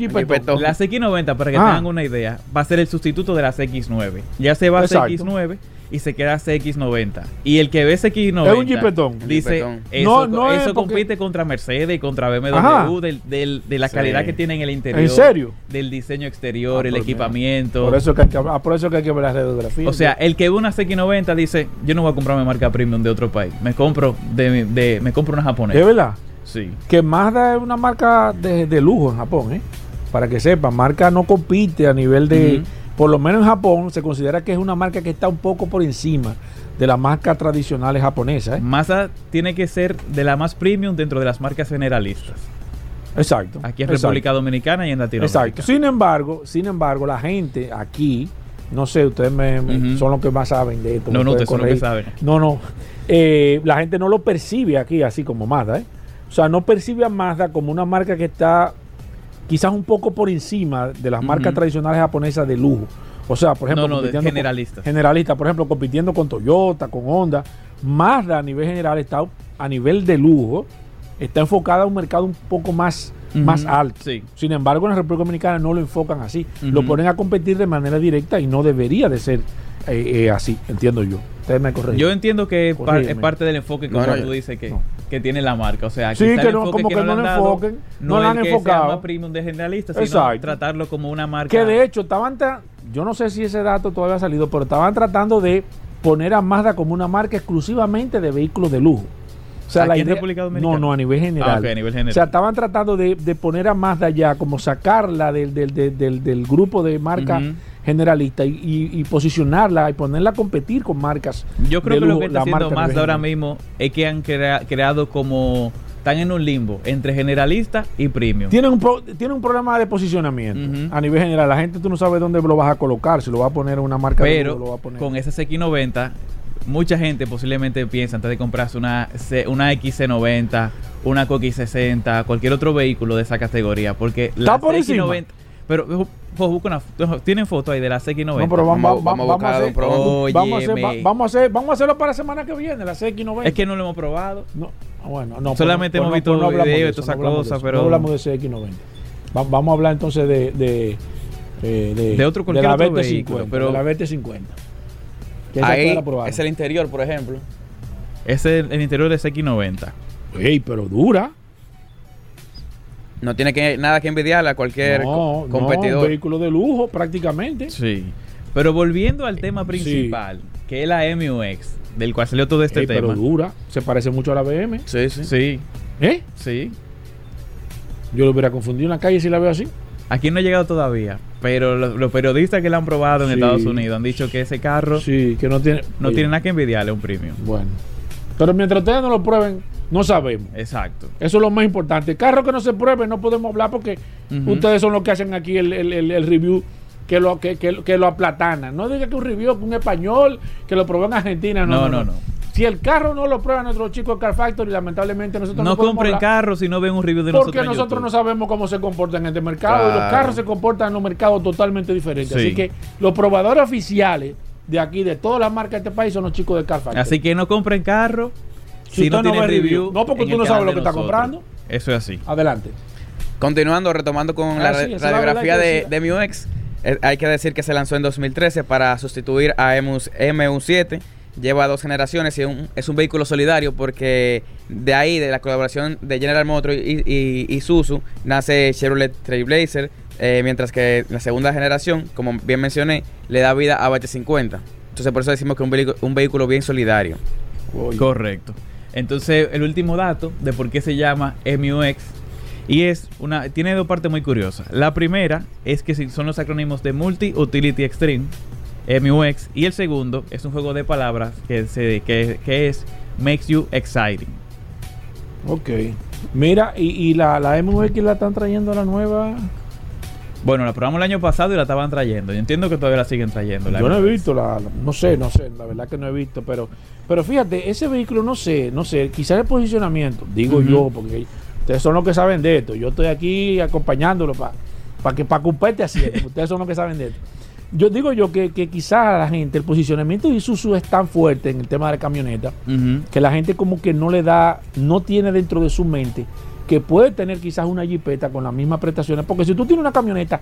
La CX90, para que Ah. tengan una idea, va a ser el sustituto de la CX9. Ya se va a Exacto. CX9 y se queda CX90. Y el que ve CX90 Es un jipetón. dice, Jipetón. eso, No, no es eso porque- compite contra Mercedes y contra BMW del, del- de la Sí. calidad que tiene en el interior. ¿En serio? Del diseño exterior, Ah, el por- equipamiento. Por eso que hay que, ah, por eso que hay que ver la radiografía. o sea, el que ve una CX90 dice, yo no voy a comprarme marca premium de otro país. Me compro de, de- me compro una es japonesa. verdad Sí. que Mazda es una marca de, de lujo en Japón, ¿eh? Para que sepan, marca no compite a nivel de. Por lo menos en Japón se considera que es una marca que está un poco por encima de las marcas tradicionales japonesas, ¿eh? Mazda tiene que ser de la más premium dentro de las marcas generalistas. Exacto. Aquí en exacto. República Dominicana y en Latinoamérica. Exacto. Sin embargo, sin embargo, la gente aquí, no sé, ustedes me, son los que más saben de esto. No, no, ustedes son los que saben. No, no. Eh, la gente no lo percibe aquí así como Mazda, ¿eh? O sea, no percibe a Mazda como una marca que está quizás un poco por encima de las marcas tradicionales japonesas de lujo. O sea, por ejemplo, No, no, generalistas. generalistas, por ejemplo, compitiendo con Toyota, con Honda. Mazda a nivel general está a nivel de lujo, está enfocada a un mercado un poco más, más alto. Sí. Sin embargo, en la República Dominicana no lo enfocan así. Lo ponen a competir de manera directa y no debería de ser eh, eh, así, entiendo yo. Ustedes me corrigen. Yo entiendo que es par- Corrígeme. es parte del enfoque, como No, no, tú dices, que, no. Que tiene la marca. O sea, Sí, que el no- como que le no lo dado enfoquen, no es lo han que enfocado. sea más premium de generalista, sino Exacto. tratarlo como una marca. Que de hecho estaban, tra- yo no sé si ese dato todavía ha salido, pero estaban tratando de poner a Mazda como una marca exclusivamente de vehículos de lujo. O sea, ¿Aquí la en idea, República Dominicana? No, no, a nivel general. Ah, a nivel general. O sea, estaban tratando de, de poner a Mazda ya, como sacarla del, del, del, del- del grupo de marcas Ujú. Generalistas y, y- y posicionarla y ponerla a competir con marcas. Yo creo que lo que está haciendo más ahora mismo es que han crea- creado como. Están en un limbo entre generalista y premium. Tiene un, pro- tiene un problema de posicionamiento a nivel general. La gente tú no sabes dónde lo vas a colocar, si lo vas a poner en una marca Pero lujo, lo vas a poner. con esa CX90, mucha gente posiblemente piensa antes de comprarse una, C- una XC90, una Coqui 60, cualquier otro vehículo de esa categoría. Porque la por encima. CX90. Pero ojo, pues, busca una foto. Tienen foto ahí de la CX90. No, pero vamos, Vamos- vamos, vamos a vamos, a hacer, vamos, a hacer, va- Óyeme. vamos, a hacer, vamos a hacerlo para la semana que viene, la CX90. Es que no lo hemos probado. No, ah, bueno, no, Solamente pues hemos visto pues no videos de y todas no esas hablamos de cosas, pero- No hablamos de CX90. Va- vamos a hablar entonces de. De, eh, de, De otro- cualquier la otro BT50, vehículo, pero- de la BT50. Que esa Ahí toda la probaron. es el interior, por ejemplo. Es el interior de CX90. Ey, pero dura. No tiene que, nada que envidiarle a cualquier no, co- no, competidor. un vehículo de lujo prácticamente. Sí. Pero volviendo al tema principal, que es la MUX, del cual salió todo este Ey, tema. pero dura. Se parece mucho a la BM. sí, sí. Sí, ¿Eh? sí. Yo lo hubiera confundido en la calle si la veo así. Aquí no ha llegado todavía, pero los, los periodistas que la han probado en Sí. Estados Unidos han dicho que ese carro Sí, que no tiene. no Oye, tiene nada que envidiarle a un premium. Bueno. Pero mientras ustedes no lo prueben, no sabemos. Exacto. Eso es lo más importante. Carro que no se pruebe no podemos hablar porque ustedes son los que hacen aquí el, el- el- el review que lo, que, que- que lo aplatanan. No diga que un review que un español que lo probó en Argentina. No, No, no, no. Si el carro no lo prueba nuestros chicos de Car Factory, lamentablemente nosotros no, No podemos compren carros si no ven un review de porque nosotros. en nosotros no sabemos cómo se comportan en este mercado y los carros se comportan en los mercados totalmente diferentes. Sí. Así que los probadores oficiales de aquí, de todas las marcas de este país, son los chicos de Car Factory. Así que no compren carro si, Si no usted no review. review. No, porque tú no sabes lo que está comprando. Eso es así. Adelante. Continuando, retomando con Ah, la sí, radiografía de, de MUX, eh, hay que decir que se lanzó en 2013 para sustituir a MU- MU7. Lleva dos generaciones y un- es un vehículo solidario porque de ahí, de la colaboración de General Motors y, y, y Isuzu, nace Chevrolet Trailblazer, eh, mientras que la segunda generación, como bien mencioné, le da vida a BT50. Entonces por eso decimos que es un, vehículo- un vehículo bien solidario. Correcto. Entonces, el último dato de por qué se llama MUX y es una tiene dos partes muy curiosas. La primera es que son los acrónimos de Multi Utility Extreme, MUX, y el segundo es un juego de palabras que, se, que, que es Makes You Exciting. Ok. Mira, y, y la, la MX la están trayendo la nueva. Bueno, la probamos el año pasado y la estaban trayendo. Yo entiendo que todavía la siguen trayendo. la Yo no he visto la, la- no sé, no sé, la verdad que no he visto, pero, pero fíjate, ese vehículo no sé, no sé, quizás el posicionamiento, digo yo, porque ustedes son los que saben de esto. Yo estoy aquí acompañándolo para que para que usted esté haciendo. ustedes son los que saben de esto. Yo digo yo que, que quizás la gente, el posicionamiento de Isuzu es tan fuerte en el tema de la camioneta que la gente como que no le da, no tiene dentro de su mente que puede tener quizás una jipeta con las mismas prestaciones. Porque si tú tienes una camioneta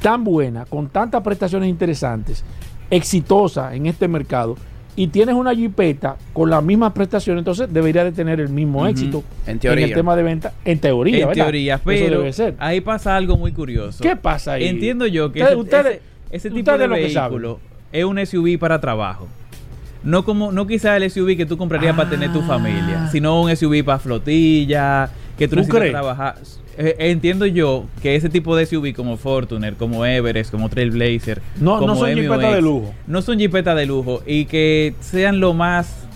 tan buena, con tantas prestaciones interesantes, exitosa en este mercado, y tienes una jipeta con las mismas prestaciones, entonces debería de tener el mismo éxito En teoría. el tema de venta. En teoría, En ¿verdad? teoría, Eso pero debe ser. ahí pasa algo muy curioso. ¿Qué pasa ahí? Entiendo yo que Ustedes- ese, ustedes- ese- ese tipo de lo vehículo es un SUV para trabajo. No como no quizás el SUV que tú comprarías para tener tu Ah. familia, sino un SUV para flotilla, que tú, ¿Tú necesitas crees? trabajar. Eh, entiendo yo que ese tipo de SUV como Fortuner, como Everest, como Trailblazer, No- no son jipetas de lujo. No son jipetas de lujo y que sean lo más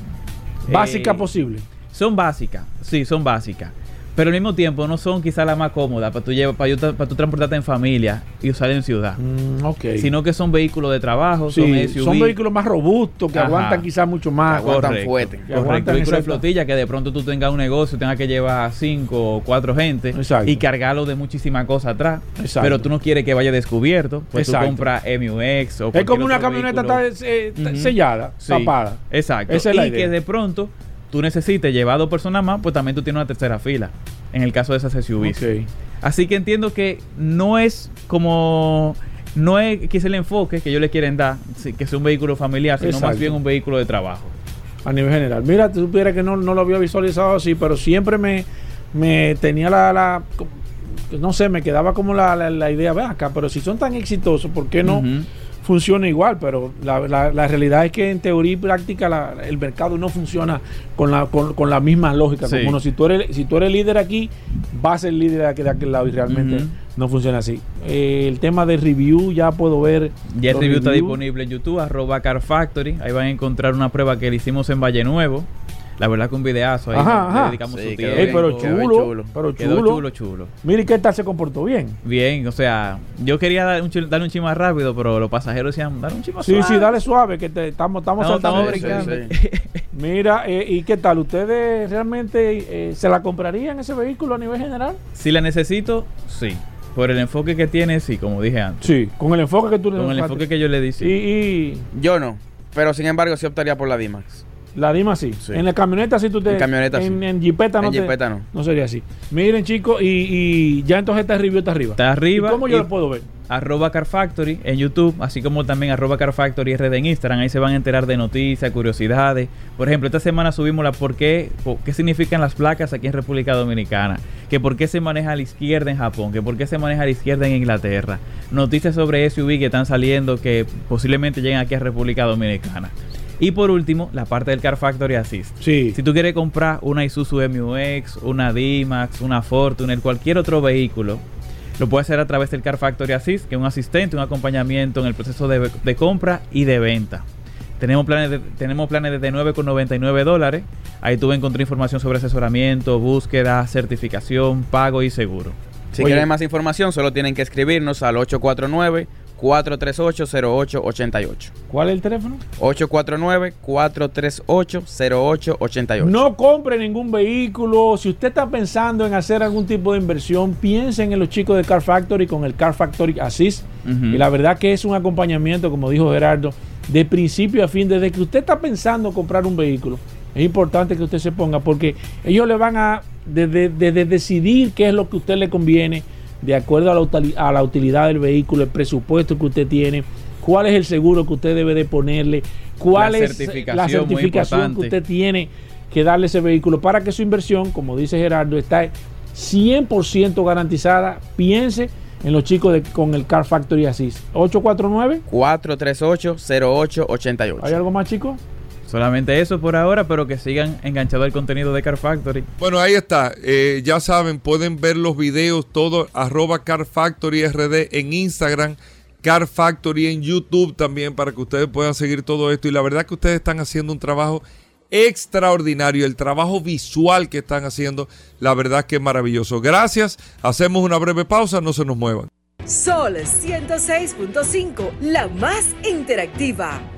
Básica eh, posible. son básicas, sí, son básicas. Pero al mismo tiempo no son quizás las más cómodas para tú, llevar, para, yo- para tú transportarte en familia y usar en ciudad. Mm. Sino que son vehículos de trabajo, Sí, son SUV. son vehículos más robustos, que Ajá. aguantan quizás mucho más. Aguantan Correcto, fuerte. Que Correcto, aguantan vehículos de flotilla que de pronto tú tengas un negocio, tengas que llevar cinco o cuatro gente Exacto. y cargarlo de muchísimas cosas atrás. Exacto. Pero tú no quieres que vaya descubierto, pues Exacto. tú compras MUX o Es como una camioneta está, eh, está Ujú. sellada, Sí, tapada. Exacto. Esa es la y idea. que de pronto tú necesites llevar dos personas más, pues también tú tienes una tercera fila. En el caso de esas SUVs. Así que entiendo que no es como. No es que es el enfoque que ellos le quieren dar, que es un vehículo familiar, sino más bien un vehículo de trabajo. A nivel general. Mira, tú supiera que no, no lo había visualizado así, pero siempre me, me tenía la, la- No sé, me quedaba como la, la, la idea, ve acá, pero si son tan exitosos, ¿por qué no. Funciona igual? Pero la, la- la realidad es que en teoría y práctica la- el mercado no funciona con la, con, con la misma lógica. Sí. Como no, si, tú eres, si tú eres líder aquí, vas a ser líder de aquel, de aquel lado y realmente no funciona así. Eh, el tema de review ya puedo ver. Ya el los review está disponible en YouTube, arroba Car Factory. Ahí van a encontrar una prueba que le hicimos en Valle Nuevo. La verdad que un videazo ahí. Ajá, le ajá. dedicamos Sí, su tiempo. Ey, pero chulo, chulo. pero Quedó chulo. chulo, chulo. Mire qué tal se comportó bien. Bien, o sea, yo quería dar un, darle un ching más rápido, pero los pasajeros decían, dar un ching más Sí, suave". sí, dale suave, que te, estamos, estamos No, saltando. estamos Sí, brincando. sí, Mira, eh, ¿y qué tal? ¿Ustedes realmente eh, se la comprarían ese vehículo a nivel general? Si la necesito, sí. Por el enfoque que tiene, sí, como dije antes. Sí, con el enfoque que tú le Con el enfoque que yo le di, sí. Y, y Yo no, pero sin embargo sí optaría por la D-Max. La Dima sí. Sí. En la camioneta sí tú te. En camioneta en, sí. en Jeepeta no En te- Jeepeta no. No sería así. Miren, chicos, y, y ya entonces está review está arriba. Está arriba ¿Y ¿Cómo yo lo puedo ver? arroba Car Factory en YouTube, así como también arroba Car Factory RD en Instagram. Ahí se van a enterar de noticias, curiosidades. Por ejemplo, esta semana subimos la por qué, qué significan las placas aquí en República Dominicana, que por qué se maneja a la izquierda en Japón, que por qué se maneja a la izquierda en Inglaterra. Noticias sobre SUV que están saliendo que posiblemente lleguen aquí a República Dominicana. Y por último, la parte del Car Factory Assist. Sí. Si tú quieres comprar una Isuzu MUX, una D-Max, una Fortuner, cualquier otro vehículo, lo puedes hacer a través del Car Factory Assist, que es un asistente, un acompañamiento en el proceso de, de compra y de venta. Tenemos planes, de, tenemos planes desde 9,99 dólares. Ahí tú vas a encontrar información sobre asesoramiento, búsqueda, certificación, pago y seguro. Si Oye. quieren más información, solo tienen que escribirnos al 849-438-0888. ¿Cuál es el teléfono? 849-438-0888. No compre ningún vehículo. Si usted está pensando en hacer algún tipo de inversión, piensen en los chicos de Car Factory con el Car Factory Assist. Y la verdad que es un acompañamiento, como dijo Gerardo, de principio a fin. Desde que usted está pensando comprar un vehículo, es importante que usted se ponga porque ellos le van a desde, desde decidir qué es lo que a usted le conviene de acuerdo a la, utilidad del vehículo, el presupuesto que usted tiene, cuál es el seguro que usted debe de ponerle, cuál La es certificación, la certificación que usted tiene que darle ese vehículo para que su inversión, como dice Gerardo, está 100% garantizada. Piense en los chicos de, con el Car Factory Assist. 849. 438-0888. ¿Hay algo más, chicos? Solamente eso por ahora, pero que sigan enganchados al contenido de Car Factory. Bueno, ahí está. Eh, ya saben, pueden ver los videos, todo, arroba Car Factory RD en Instagram, Car Factory en YouTube también, para que ustedes puedan seguir todo esto. Y la verdad que ustedes están haciendo un trabajo extraordinario. El trabajo visual que están haciendo, la verdad que es maravilloso. Gracias. Hacemos una breve pausa, no se nos muevan. Sol 106.5, la más interactiva.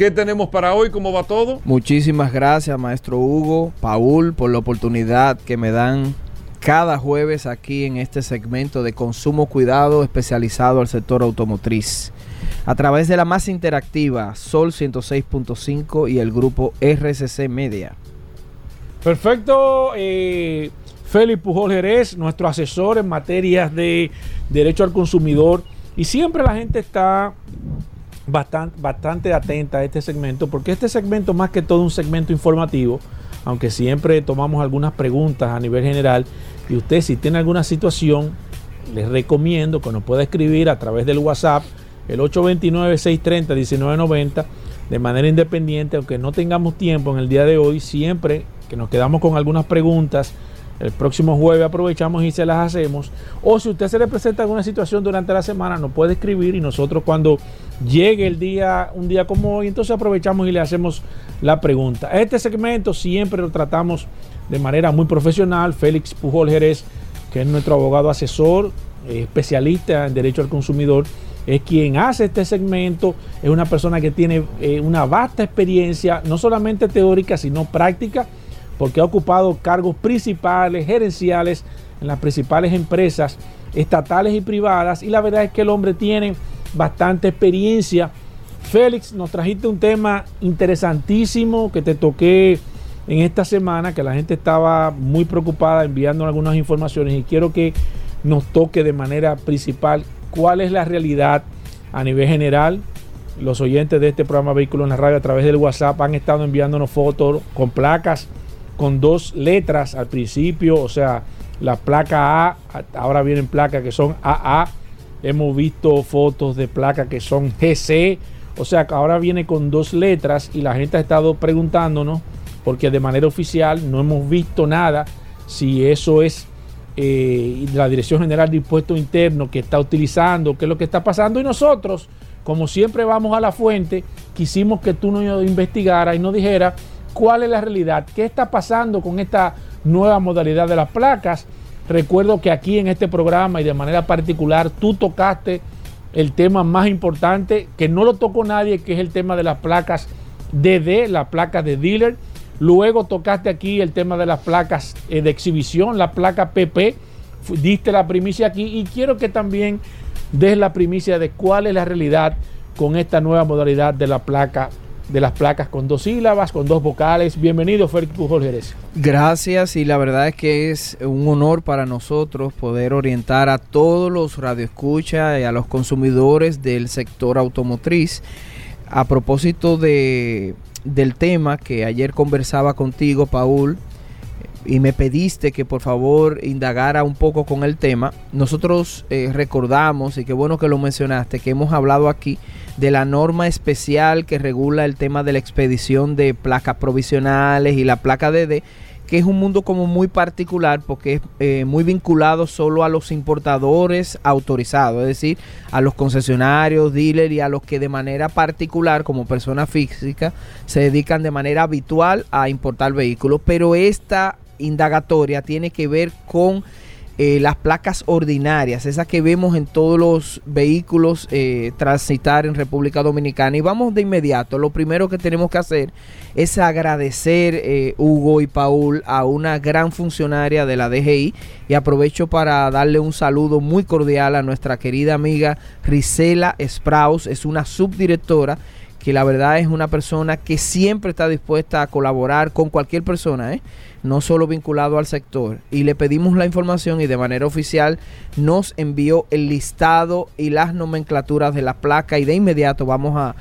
¿Qué tenemos para hoy? ¿Cómo va todo? Muchísimas gracias, maestro Hugo, Paul, por la oportunidad que me dan cada jueves aquí en este segmento de consumo cuidado especializado al sector automotriz. A través de la más interactiva Sol 106.5 y el grupo RCC Media. Perfecto. Eh, Félix Pujol Jerez, nuestro asesor en materias de derecho al consumidor. Y siempre la gente está bastante, bastante atenta a este segmento, porque este segmento, más que todo un segmento informativo, aunque siempre tomamos algunas preguntas a nivel general, y usted si tiene alguna situación, les recomiendo que nos pueda escribir a través del WhatsApp, el 829-630-1990, de manera independiente, aunque no tengamos tiempo en el día de hoy, siempre que nos quedamos con algunas preguntas, el próximo jueves aprovechamos y se las hacemos. O si usted se le presenta alguna situación durante la semana, nos puede escribir y nosotros cuando llegue el día, un día como hoy, entonces aprovechamos y le hacemos la pregunta. Este segmento siempre lo tratamos de manera muy profesional. Félix Pujol Jerez, que es nuestro abogado asesor, eh, especialista en derecho al consumidor, es quien hace este segmento, es una persona que tiene eh, una vasta experiencia, no solamente teórica, sino práctica, porque ha ocupado cargos principales, gerenciales en las principales empresas estatales y privadas, y la verdad es que el hombre tiene bastante experiencia. Félix, nos trajiste un tema interesantísimo que te toqué en esta semana, que la gente estaba muy preocupada enviando algunas informaciones y quiero que nos toque de manera principal cuál es la realidad a nivel general los oyentes de este programa Vehículos en la Radio a través del WhatsApp han estado enviándonos fotos con placas con dos letras al principio, o sea, la placa A, ahora vienen placas que son AA, hemos visto fotos de placas que son GC, o sea, ahora viene con dos letras y la gente ha estado preguntándonos, porque de manera oficial no hemos visto nada, si eso es eh, la Dirección General de Impuestos Internos que está utilizando, qué es lo que está pasando. Y nosotros como siempre vamos a la fuente, quisimos que tú nos investigaras y nos dijeras cuál es la realidad, qué está pasando con esta nueva modalidad de las placas. Recuerdo que aquí en este programa y de manera particular tú tocaste el tema más importante, que no lo tocó nadie, que es el tema de las placas DD, las placas de dealer. Luego tocaste aquí el tema de las placas eh, de exhibición, la placa PP. Diste la primicia aquí y quiero que también des la primicia de cuál es la realidad con esta nueva modalidad de la placa de las placas con dos sílabas, con dos vocales. Bienvenido, Félix Pujol Jerez. Gracias y la verdad es que es un honor para nosotros poder orientar a todos los radioescuchas y a los consumidores del sector automotriz. A propósito de, del tema que ayer conversaba contigo, Paul, y me pediste que por favor indagara un poco con el tema, nosotros eh, recordamos, y qué bueno que lo mencionaste, que hemos hablado aquí de la norma especial que regula el tema de la expedición de placas provisionales y la placa DD, que es un mundo como muy particular porque es eh, muy vinculado solo a los importadores autorizados, es decir, a los concesionarios, dealers y a los que de manera particular como persona física se dedican de manera habitual a importar vehículos, pero esta indagatoria tiene que ver con eh, las placas ordinarias, esas que vemos en todos los vehículos eh, transitar en República Dominicana. Y vamos de inmediato. Lo primero que tenemos que hacer es agradecer, eh, Hugo y Paul, a una gran funcionaria de la DGI. Y aprovecho para darle un saludo muy cordial a nuestra querida amiga Risela Spraus, es una subdirectora que la verdad es una persona que siempre está dispuesta a colaborar con cualquier persona, ¿eh? No solo vinculado al sector. Y le pedimos la información y de manera oficial nos envió el listado y las nomenclaturas de la placa y de inmediato vamos a,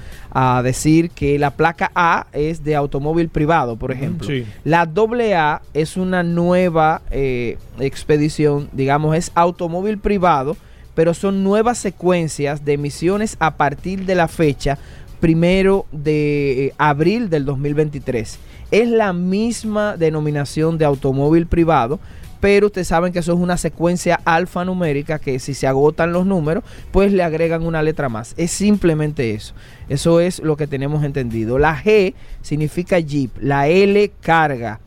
decir que la placa A es de automóvil privado, por ejemplo. La doble A es una nueva eh, expedición, digamos, es automóvil privado, pero son nuevas secuencias de emisiones a partir de la fecha primero de eh, abril del 2023. Es la misma denominación de automóvil privado, pero ustedes saben que eso es una secuencia alfanumérica que si se agotan los números, pues le agregan una letra más. Es simplemente eso. Eso es lo que tenemos entendido. La G significa Jeep, la L carga,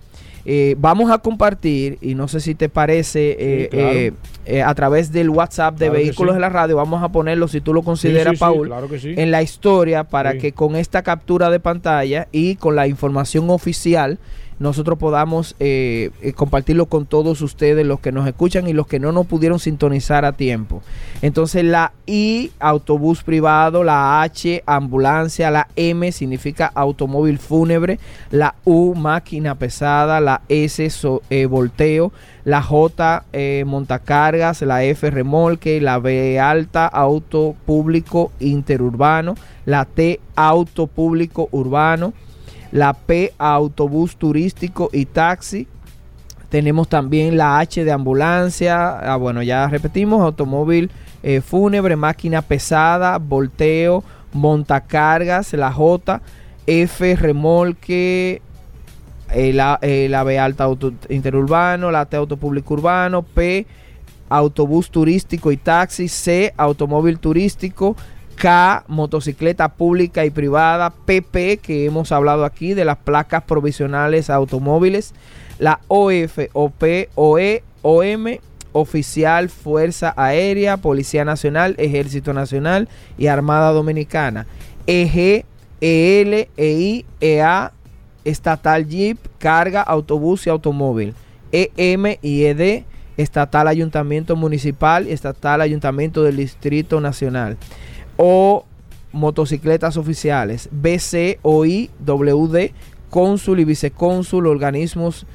eh, vamos a compartir, y no sé si te parece, eh, eh, a través del WhatsApp de Vehículos de la Radio, vamos a ponerlo, si tú lo consideras, Paul, en la historia para que con esta captura de pantalla y con la información oficial nosotros podamos eh, eh, compartirlo con todos ustedes, los que nos escuchan y los que no nos pudieron sintonizar a tiempo. Entonces la I, autobús privado, la H, ambulancia, la M significa automóvil fúnebre, la U, máquina pesada, la S, eh, volteo, la J, montacargas, la F, remolque, la B, alta, auto público interurbano, la T, auto público urbano, la P autobús turístico y taxi. Tenemos también la H de ambulancia, ah, bueno, ya repetimos, automóvil eh, fúnebre, máquina pesada, volteo, montacargas, la J, F remolque, la, la, B alta auto interurbano, la T auto público urbano, P autobús turístico y taxi, C automóvil turístico, K, motocicleta pública y privada, PP, que hemos hablado aquí de las placas provisionales automóviles, la OF, OP, OE, OM, oficial Fuerza Aérea, Policía Nacional, Ejército Nacional y Armada Dominicana, EG, EL, EI, EA, estatal Jeep, carga, autobús y automóvil, EM y ED, estatal Ayuntamiento Municipal y estatal Ayuntamiento del Distrito Nacional o motocicletas oficiales, BC, OI, WD, cónsul y vicecónsul, organismos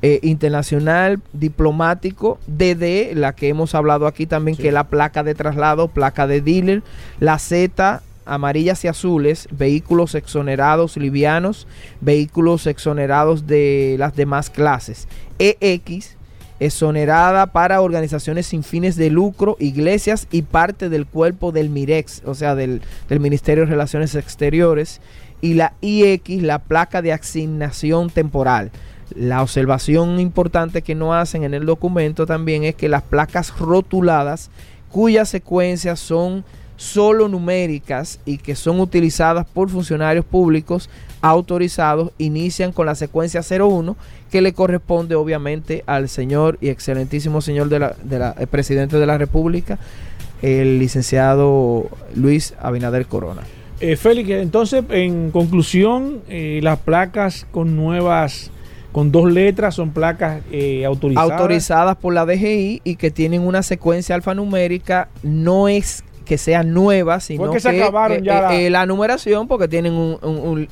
eh, internacional, diplomático, DD, la que hemos hablado aquí también, que es la placa de traslado, placa de dealer, la Z, amarillas y azules, vehículos exonerados livianos, vehículos exonerados de las demás clases. EX, exonerada para organizaciones sin fines de lucro, iglesias y parte del cuerpo del MIREX, o sea, del, Ministerio de Relaciones Exteriores. Y la IX, la placa de asignación temporal. La observación importante que no hacen en el documento también es que las placas rotuladas, cuyas secuencias son solo numéricas y que son utilizadas por funcionarios públicos autorizados, inician con la secuencia 01 que le corresponde obviamente al señor y excelentísimo señor de la, de la el presidente de la República, el licenciado Luis Abinader Corona. Eh, Félix, entonces, en conclusión, eh, las placas con nuevas, con dos letras, son placas eh, autorizadas. autorizadas por la DGI y que tienen una secuencia alfanumérica, no es que sean nuevas, sino que se acabaron eh, ya eh, la- eh, la numeración, porque tienen un, un- un-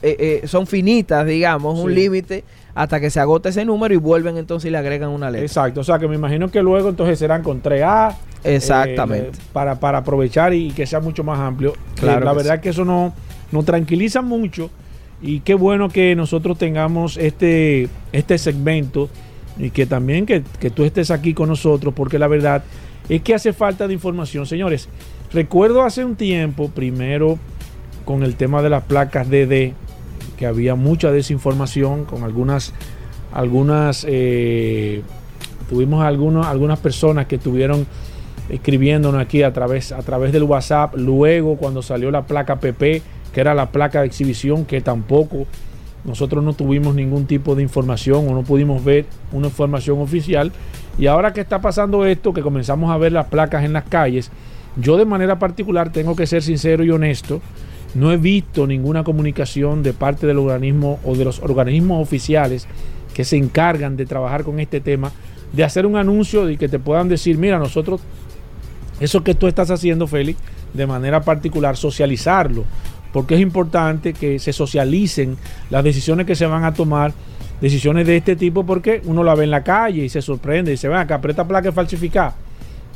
son finitas, digamos, un límite hasta que se agote ese número y vuelven entonces y le agregan una letra. Exacto, o sea que me imagino que luego entonces serán con 3A. Exactamente. eh, para, para aprovechar y, que sea mucho más amplio. Claro Eh, la que verdad sí. que eso no, nos tranquiliza mucho y qué bueno que nosotros tengamos este, este segmento y que también que, que tú estés aquí con nosotros porque la verdad es que hace falta de información. Señores, recuerdo hace un tiempo, primero con el tema de las placas DD, que había mucha desinformación con algunas, algunas, eh, tuvimos algunos, algunas personas que estuvieron escribiéndonos aquí a través, a través del WhatsApp, luego cuando salió la placa PP, que era la placa de exhibición, que tampoco nosotros no tuvimos ningún tipo de información o no pudimos ver una información oficial. Y ahora que está pasando esto, que comenzamos a ver las placas en las calles, yo de manera particular tengo que ser sincero y honesto, no he visto ninguna comunicación de parte del organismo o de los organismos oficiales que se encargan de trabajar con este tema, de hacer un anuncio y que te puedan decir, mira, nosotros, eso que tú estás haciendo, Félix, de manera particular, socializarlo, porque es importante que se socialicen las decisiones que se van a tomar, decisiones de este tipo, porque uno la ve en la calle y se sorprende y dice, ven acá, pero esta placa es falsificada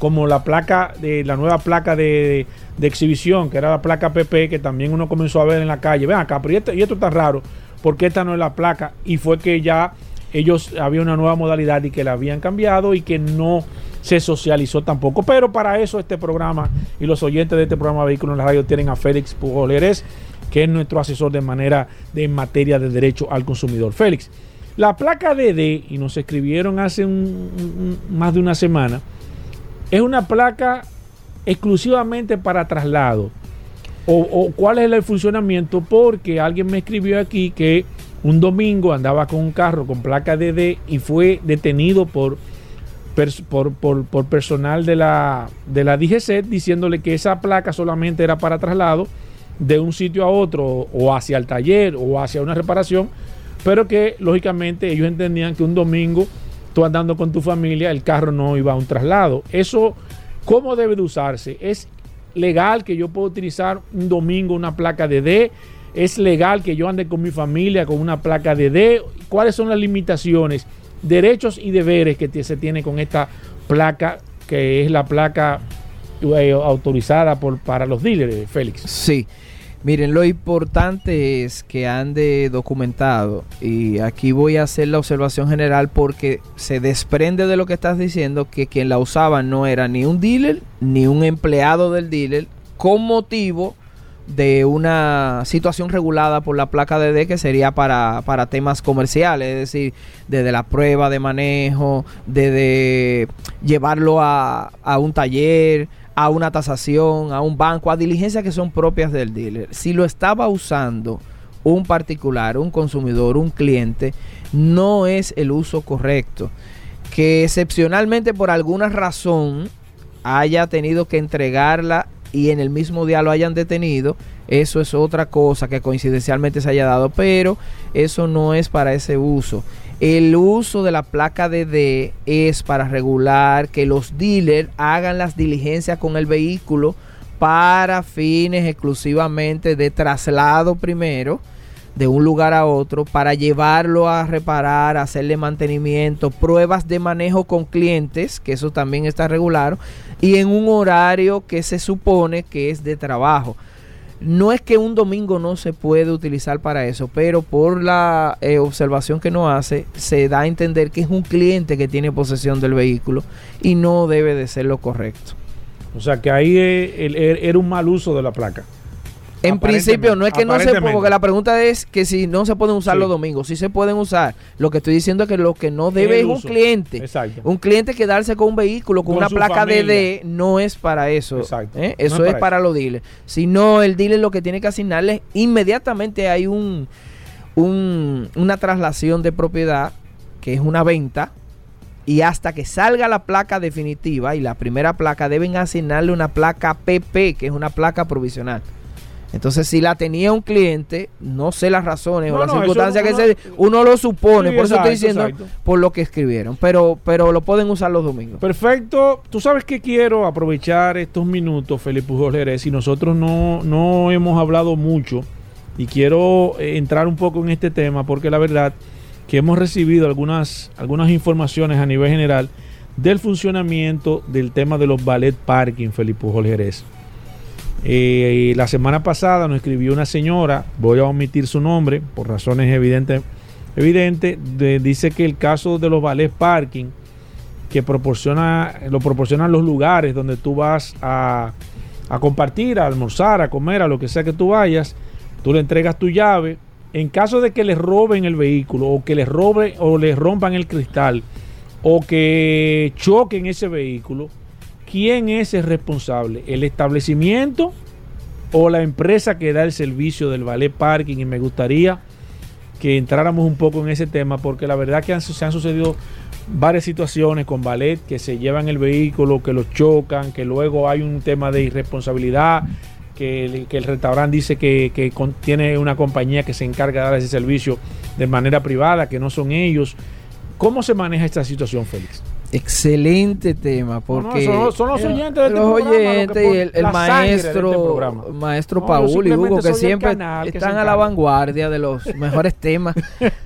como la placa de la nueva placa de, exhibición, que era la placa PP, que también uno comenzó a ver en la calle. Ven acá, pero y esto, y esto está raro, porque esta no es la placa. Y fue que ya ellos había una nueva modalidad y que la habían cambiado y que no se socializó tampoco. Pero para eso este programa y los oyentes de este programa Vehículos en la Radio tienen a Félix Pujoleres, que es nuestro asesor de manera de materia de derecho al consumidor. Félix, la placa DD, y nos escribieron hace un- más de una semana, es una placa exclusivamente para traslado. O, cuál es el funcionamiento, porque alguien me escribió aquí que un domingo andaba con un carro con placa DD y fue detenido por, por- por personal de la, de la DGC diciéndole que esa placa solamente era para traslado de un sitio a otro o hacia el taller o hacia una reparación, pero que lógicamente ellos entendían que un domingo tú andando con tu familia, el carro no iba a un traslado. Eso, ¿cómo debe de usarse? ¿Es legal que yo pueda utilizar un domingo una placa de D? ¿Es legal que yo ande con mi familia con una placa de D? ¿Cuáles son las limitaciones, derechos y deberes que se tiene con esta placa, que es la placa eh, autorizada por, para los dealers, Félix? Sí. Miren, lo importante es que ande documentado. Y aquí voy a hacer la observación general porque se desprende de lo que estás diciendo que quien la usaba no era ni un dealer ni un empleado del dealer con motivo de una situación regulada por la placa DD que sería para, para temas comerciales, es decir, desde la prueba de manejo, desde llevarlo a, a un taller, a una tasación, a un banco, a diligencias que son propias del dealer. Si lo estaba usando un particular, un consumidor, un cliente, no es el uso correcto. Que excepcionalmente por alguna razón haya tenido que entregarla y en el mismo día lo hayan detenido, eso es otra cosa que coincidencialmente se haya dado, pero eso no es para ese uso. El uso de la placa DD es para regular que los dealers hagan las diligencias con el vehículo para fines exclusivamente de traslado primero de un lugar a otro para llevarlo a reparar, hacerle mantenimiento, pruebas de manejo con clientes, que eso también está regulado, y en un horario que se supone que es de trabajo. No es que un domingo no se puede utilizar para eso, pero por la eh, observación que nos hace, se da a entender que es un cliente que tiene posesión del vehículo y no debe de ser lo correcto. O sea que ahí el- era un mal uso de la placa. En principio, no es que no se porque la pregunta es que si no se pueden usar Sí. los domingos, sí se pueden usar. Lo que estoy diciendo es que lo que no debe es un cliente. Exacto. Un cliente quedarse con un vehículo con, Con una placa. DD no es para eso. Exacto. ¿eh? Eso es es para para, los dealers. Si no, el dealer lo que tiene que asignarle, inmediatamente hay un, un- una traslación de propiedad, que es una venta, y hasta que salga la placa definitiva y la primera placa deben asignarle una placa PP, que es una placa provisional. Entonces, si la tenía un cliente, no sé las razones No, o las no, circunstancias uno- que se uno lo supone, Sí, por eso estoy diciendo exacto. por lo que escribieron, pero pero lo pueden usar los domingos. Perfecto. Tú sabes que quiero aprovechar estos minutos, Felipe Pujol Jerez, y nosotros no, no hemos hablado mucho y quiero eh, entrar un poco en este tema porque la verdad que hemos recibido algunas, algunas informaciones a nivel general del funcionamiento del tema de los ballet parking, Felipe Pujol Jerez. Eh, la semana pasada nos escribió una señora, voy a omitir su nombre por razones evidentes, evidente, de- dice que el caso de los ballet parking que proporciona, lo proporcionan los lugares donde tú vas a, a compartir, a almorzar, a comer, a lo que sea que tú vayas, tú le entregas tu llave. En caso de que les roben el vehículo o que les roben o les rompan el cristal o que choquen ese vehículo, ¿quién es el responsable? ¿El establecimiento o la empresa que da el servicio del ballet parking? Y me gustaría que entráramos un poco en ese tema porque la verdad que se han sucedido varias situaciones con ballet que se llevan el vehículo, que los chocan, que luego hay un tema de irresponsabilidad, que el, restaurante dice que, tiene una compañía que se encarga de dar ese servicio de manera privada, que no son ellos. ¿Cómo se maneja esta situación, Félix? Excelente tema, no, porque son los- son los oyentes de este los lo oyentes y el, el este maestro, maestro No, Paul y Hugo, que siempre canal que se están a la vanguardia de los mejores temas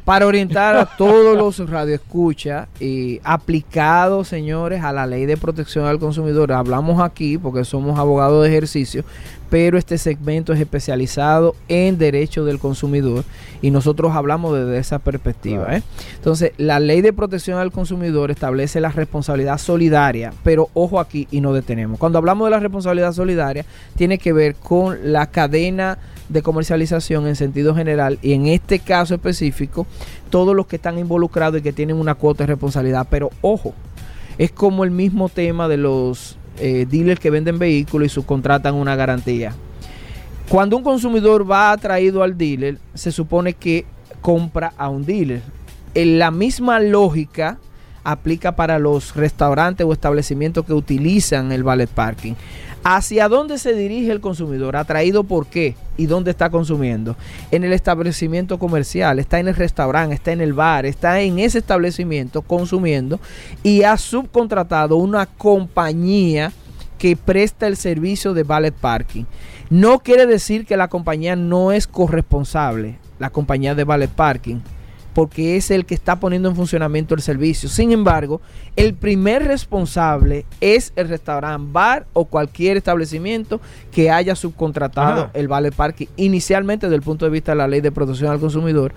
para orientar a todos los radioescuchas y aplicados, señores, a la ley de protección al consumidor. Hablamos aquí porque somos abogados de ejercicio, pero este segmento es especializado en derecho del consumidor y nosotros hablamos desde esa perspectiva. Claro. ¿eh? Entonces, la ley de protección al consumidor establece la responsabilidad solidaria, pero ojo aquí y no detenemos. Cuando hablamos de la responsabilidad solidaria, tiene que ver con la cadena de comercialización en sentido general y en este caso específico, todos los que están involucrados y que tienen una cuota de responsabilidad. Pero ojo, es como el mismo tema de los eh, dealers que venden vehículos y subcontratan una garantía. Cuando un consumidor va atraído al dealer, se supone que compra a un dealer. En la misma lógica aplica para los restaurantes o establecimientos que utilizan el valet parking. ¿Hacia dónde se dirige el consumidor? ¿Atraído por qué? ¿Y dónde está consumiendo? En el establecimiento comercial, está en el restaurante, está en el bar, está en ese establecimiento consumiendo y ha subcontratado una compañía que presta el servicio de valet parking. No quiere decir que la compañía no es corresponsable, la compañía de valet parking, porque es el que está poniendo en funcionamiento el servicio. Sin embargo, el primer responsable es el restaurante, bar o cualquier establecimiento que haya subcontratado Ajá. el valet parking, inicialmente desde el punto de vista de la ley de protección al consumidor,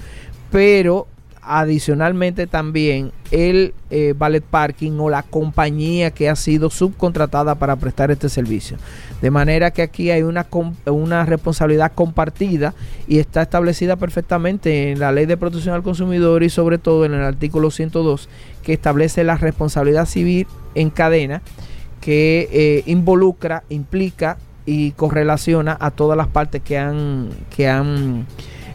pero adicionalmente también el eh, valet parking o la compañía que ha sido subcontratada para prestar este servicio. De manera que aquí hay una, una responsabilidad compartida y está establecida perfectamente en la ley de protección al consumidor y sobre todo en el artículo 102 que establece la responsabilidad civil en cadena que eh, involucra, implica y correlaciona a todas las partes que han, que han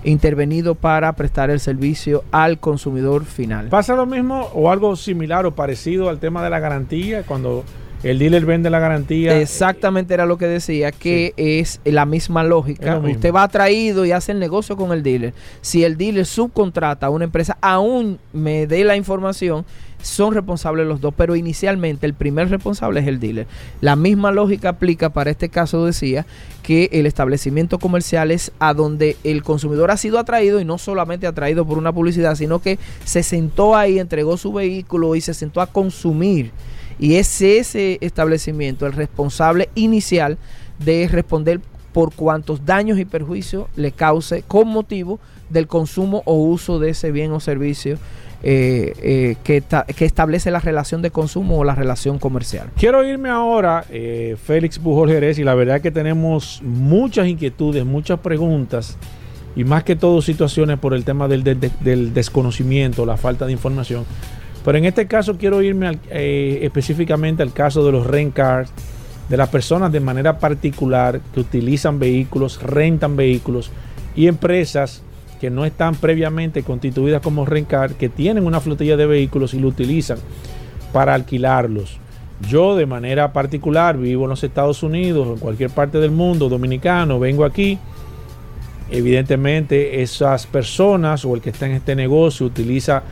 intervenido para prestar el servicio al consumidor final. ¿Pasa lo mismo o algo similar o parecido al tema de la garantía? Cuando el dealer vende la garantía. Exactamente era lo que decía, que es la misma lógica. Usted va atraído y hace el negocio con el dealer. Si el dealer subcontrata a una empresa, aún me dé la información, son responsables los dos, pero inicialmente el primer responsable es el dealer. La misma lógica aplica para este caso, decía, que el establecimiento comercial es a donde el consumidor ha sido atraído y no solamente atraído por una publicidad, sino que se sentó ahí, entregó su vehículo y se sentó a consumir. Y es ese establecimiento el responsable inicial de responder por cuantos daños y perjuicios le cause con motivo del consumo o uso de ese bien o servicio eh, eh, que, ta- que establece la relación de consumo o la relación comercial. Quiero irme ahora, eh, Félix Pujol Jerez, y la verdad que tenemos muchas inquietudes, muchas preguntas, y más que todo situaciones por el tema del, desconocimiento, la falta de información. Pero en este caso quiero irme específicamente al caso de los rent cars, de las personas de manera particular que utilizan vehículos, rentan vehículos, y empresas que no están previamente constituidas como rent car, que tienen una flotilla de vehículos y lo utilizan para alquilarlos. Yo de manera particular vivo en los Estados Unidos, en cualquier parte del mundo, dominicano, vengo aquí. Evidentemente esas personas o el que está en este negocio utiliza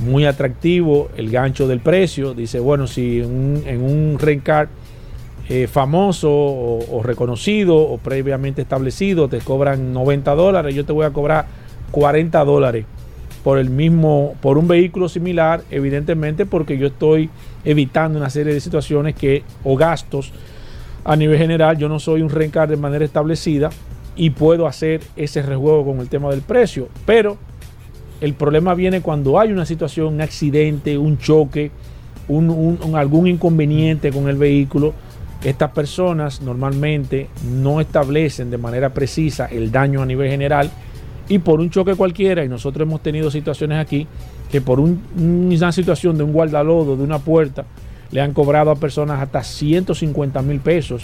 muy atractivo el gancho del precio. Dice, bueno, si en un, en un rent car eh, famoso o reconocido o previamente establecido te cobran 90 dólares, yo te voy a cobrar 40 dólares por el mismo, por un vehículo similar, evidentemente porque yo estoy evitando una serie de situaciones que, o gastos a nivel general, yo no soy un rencar de manera establecida y puedo hacer ese rejuego con el tema del precio. Pero el problema viene cuando hay una situación, un accidente, un choque, un- algún inconveniente con el vehículo. Estas personas normalmente no establecen de manera precisa el daño a nivel general y por un choque cualquiera, y nosotros hemos tenido situaciones aquí, que por un- una situación de un guardalodo, de una puerta, le han cobrado a personas hasta 150 mil pesos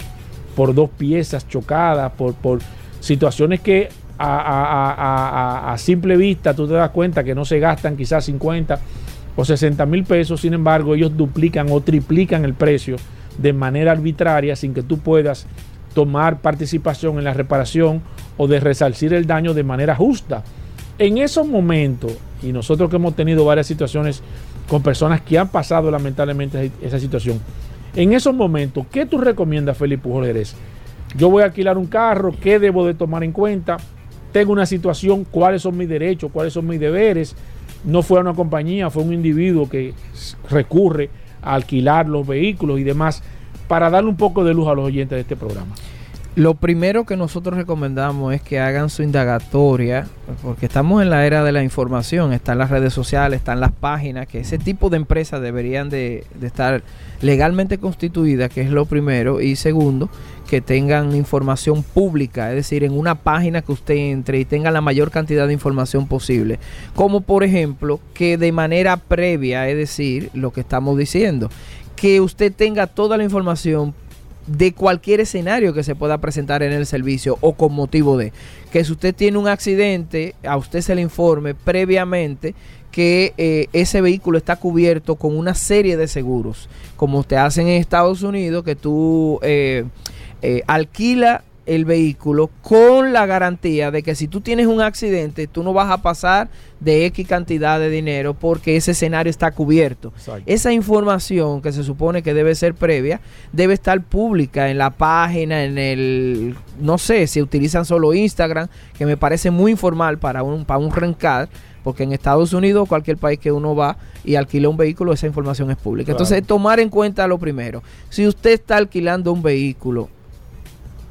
por dos piezas chocadas, por, situaciones que a simple vista tú te das cuenta que no se gastan quizás 50 o 60 mil pesos, sin embargo ellos duplican o triplican el precio de manera arbitraria sin que tú puedas tomar participación en la reparación o de resarcir el daño de manera justa. En esos momentos, y nosotros que hemos tenido varias situaciones con personas que han pasado lamentablemente esa situación, en esos momentos, ¿qué tú recomiendas, Felipe Pujol? Yo voy a alquilar un carro, ¿qué debo de tomar en cuenta? Tengo una situación, ¿cuáles son mis derechos? ¿Cuáles son mis deberes? No fue una compañía, fue un individuo que recurre a alquilar los vehículos y demás para darle un poco de luz a los oyentes de este programa. Lo primero que nosotros recomendamos es que hagan su indagatoria, porque estamos en la era de la información, están las redes sociales, están las páginas, que ese tipo de empresas deberían de, estar legalmente constituidas, que es lo primero, y segundo, que tengan información pública, es decir, en una página que usted entre y tenga la mayor cantidad de información posible, como por ejemplo que de manera previa, es decir, lo que estamos diciendo, que usted tenga toda la información de cualquier escenario que se pueda presentar en el servicio o con motivo de. Que si usted tiene un accidente, a usted se le informe previamente que eh, ese vehículo está cubierto con una serie de seguros, como te hacen en Estados Unidos, que tú eh, eh, alquila el vehículo con la garantía de que si tú tienes un accidente, tú no vas a pasar de X cantidad de dinero porque ese escenario está cubierto. Esa información que se supone que debe ser previa debe estar pública en la página, en el, no sé, si utilizan solo Instagram, que me parece muy informal para un, para un rencar, porque en Estados Unidos, cualquier país que uno va y alquila un vehículo, esa información es pública. Claro. Entonces, tomar en cuenta lo primero. Si usted está alquilando un vehículo,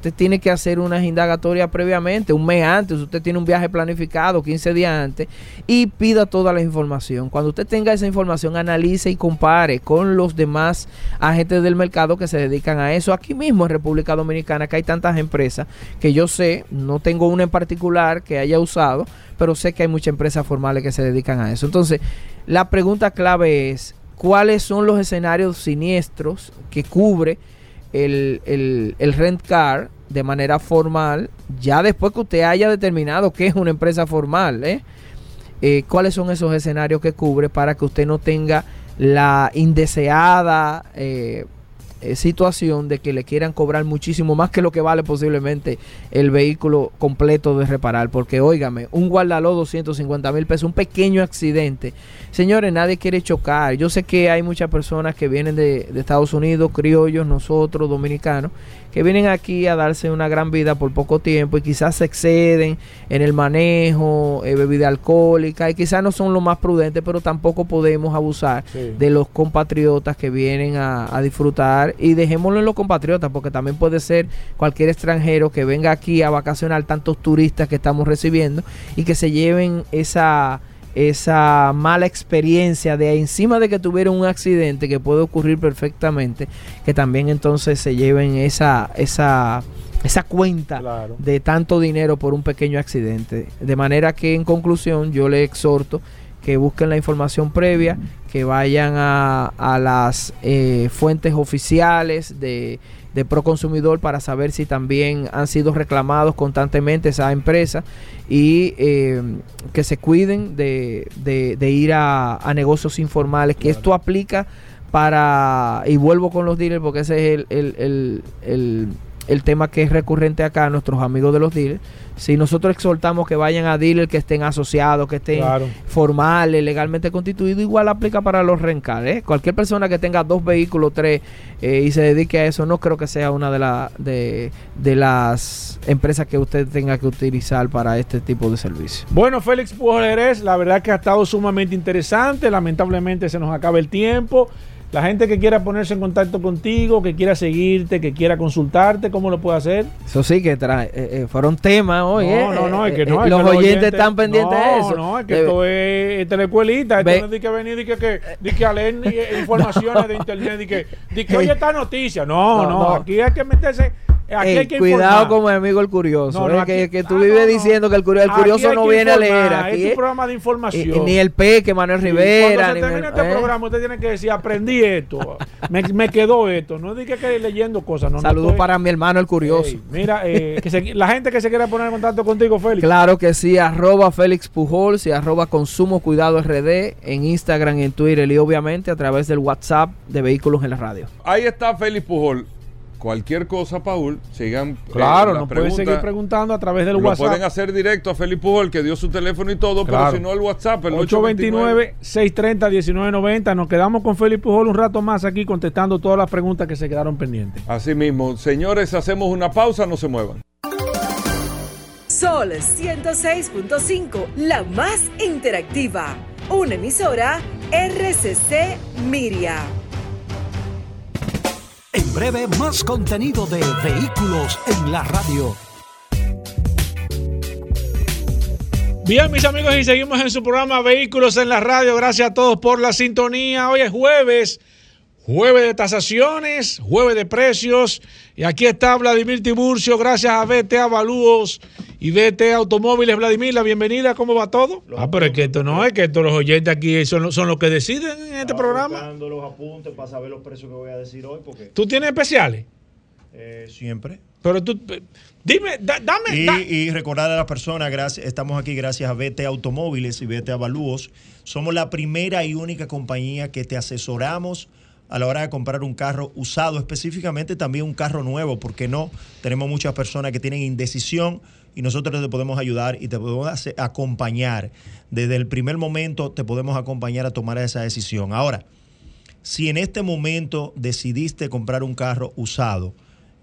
usted tiene que hacer unas indagatorias previamente, un mes antes, usted tiene un viaje planificado, 15 días antes, y pida toda la información. Cuando usted tenga esa información, analice y compare con los demás agentes del mercado que se dedican a eso. Aquí mismo en República Dominicana, que hay tantas empresas que yo sé, no tengo una en particular que haya usado, pero sé que hay muchas empresas formales que se dedican a eso. Entonces, la pregunta clave es, ¿cuáles son los escenarios siniestros que cubre el, el, el rent car de manera formal, ya después que usted haya determinado que es una empresa formal, ¿eh? Eh, cuáles son esos escenarios que cubre para que usted no tenga la indeseada eh, eh, situación de que le quieran cobrar muchísimo más que lo que vale posiblemente el vehículo completo de reparar. Porque, óigame, un guardalodo 250 mil pesos, un pequeño accidente. Señores, nadie quiere chocar. Yo sé que hay muchas personas que vienen de, de Estados Unidos, criollos, nosotros, dominicanos, que vienen aquí a darse una gran vida por poco tiempo y quizás se exceden en el manejo, eh, bebida alcohólica y quizás no son lo más prudentes, pero tampoco podemos abusar Sí. de los compatriotas que vienen a, a disfrutar y dejémoslo en los compatriotas, porque también puede ser cualquier extranjero que venga aquí a vacacionar, tantos turistas que estamos recibiendo y que se lleven esa esa mala experiencia de encima de que tuvieron un accidente que puede ocurrir perfectamente, que también entonces se lleven esa, esa, esa cuenta Claro. de tanto dinero por un pequeño accidente. De manera que en conclusión yo le exhorto que busquen la información previa, que vayan a, a las eh, fuentes oficiales de, de Proconsumidor para saber si también han sido reclamados constantemente esa empresa y eh, que se cuiden de, de- de ir a, a negocios informales, que esto aplica para, y vuelvo con los dealers porque ese es el, el- el- el- el tema que es recurrente acá, nuestros amigos de los dealers. Si nosotros exhortamos que vayan a dealers que estén asociados, que estén Claro. formales, legalmente constituidos, igual aplica para los rencales. ¿eh? Cualquier persona que tenga dos vehículos, tres, eh, y se dedique a eso, no creo que sea una de, la, de, de las empresas que usted tenga que utilizar para este tipo de servicio. Bueno, Félix Pujolerés, la verdad que ha estado sumamente interesante. Lamentablemente se nos acaba el tiempo. La gente que quiera ponerse en contacto contigo, que quiera seguirte, que quiera consultarte, ¿cómo lo puede hacer? Eso sí que trae, eh, eh, fueron temas hoy. No, ¿eh? no, no, es que Eh, no. eh, es los que oyentes están pendientes no, de eso. No, es que Debe- esto es teleescuelita. Esto no es de que venir de que, que, de que a leer eh, informaciones de internet, de que, de que oye esta noticia. No, No, no, no. aquí hay que meterse. Aquí Ey, hay que cuidado mi amigo el curioso. No, eh, no, que, aquí- que tú ah, vives no, diciendo que el curioso, el no viene a leer informar, aquí. Es un programa de Y- información. y ni el Peque, Manuel Rivera. Cuando se termine este eh. programa, usted tiene que decir, aprendí esto, me, me quedó esto. No diga que leyendo cosas. No, Saludos estoy- para mi hermano el curioso. Ey, mira, eh, que se- la gente que se quiera poner en contacto contigo, Félix. Claro que sí, arroba Félix Pujols y arroba Consumo Cuidado RD en Instagram y en Twitter y obviamente a través del WhatsApp de Vehículos en la Radio. Ahí está Félix Pujol. Cualquier cosa, Paul, sigan. eh, Claro, las nos pueden preguntas. seguir preguntando a través del Lo WhatsApp. pueden hacer directo a Félix Pujol, que dio su teléfono y todo, Claro. pero si no el WhatsApp, el 829. 829-630-1990. Nos quedamos con Félix Pujol un rato más aquí contestando todas las preguntas que se quedaron pendientes. Así mismo, señores, hacemos una pausa, no se muevan. Sol 106.5, la más interactiva. Una emisora RCC Miria. En breve, más contenido de Vehículos en la Radio. Bien, mis amigos, y seguimos en su programa Vehículos en la Radio. Gracias a todos por la sintonía. Hoy es jueves, jueves de tasaciones, jueves de precios. Y aquí está Vladimir Tiburcio, gracias a BT Avalúos y BT Automóviles. Vladimir, la bienvenida, ¿cómo va todo? ah, pero es que esto no es que estos los oyentes aquí son, los- son los que deciden en este programa. buscando los apuntes para saber los precios que voy a decir hoy, porque ¿Tú tienes especiales? eh, siempre. Pero tú, dime, da- dame. Y, da- y recordar a las personas, gracias, estamos aquí gracias a BT Automóviles y BT Avalúos. Somos la primera y única compañía que te asesoramos a la hora de comprar un carro usado, específicamente también un carro nuevo, porque no, tenemos muchas personas que tienen indecisión y nosotros te podemos ayudar y te podemos acompañar. Desde el primer momento te podemos acompañar a tomar esa decisión. Ahora, si en este momento decidiste comprar un carro usado,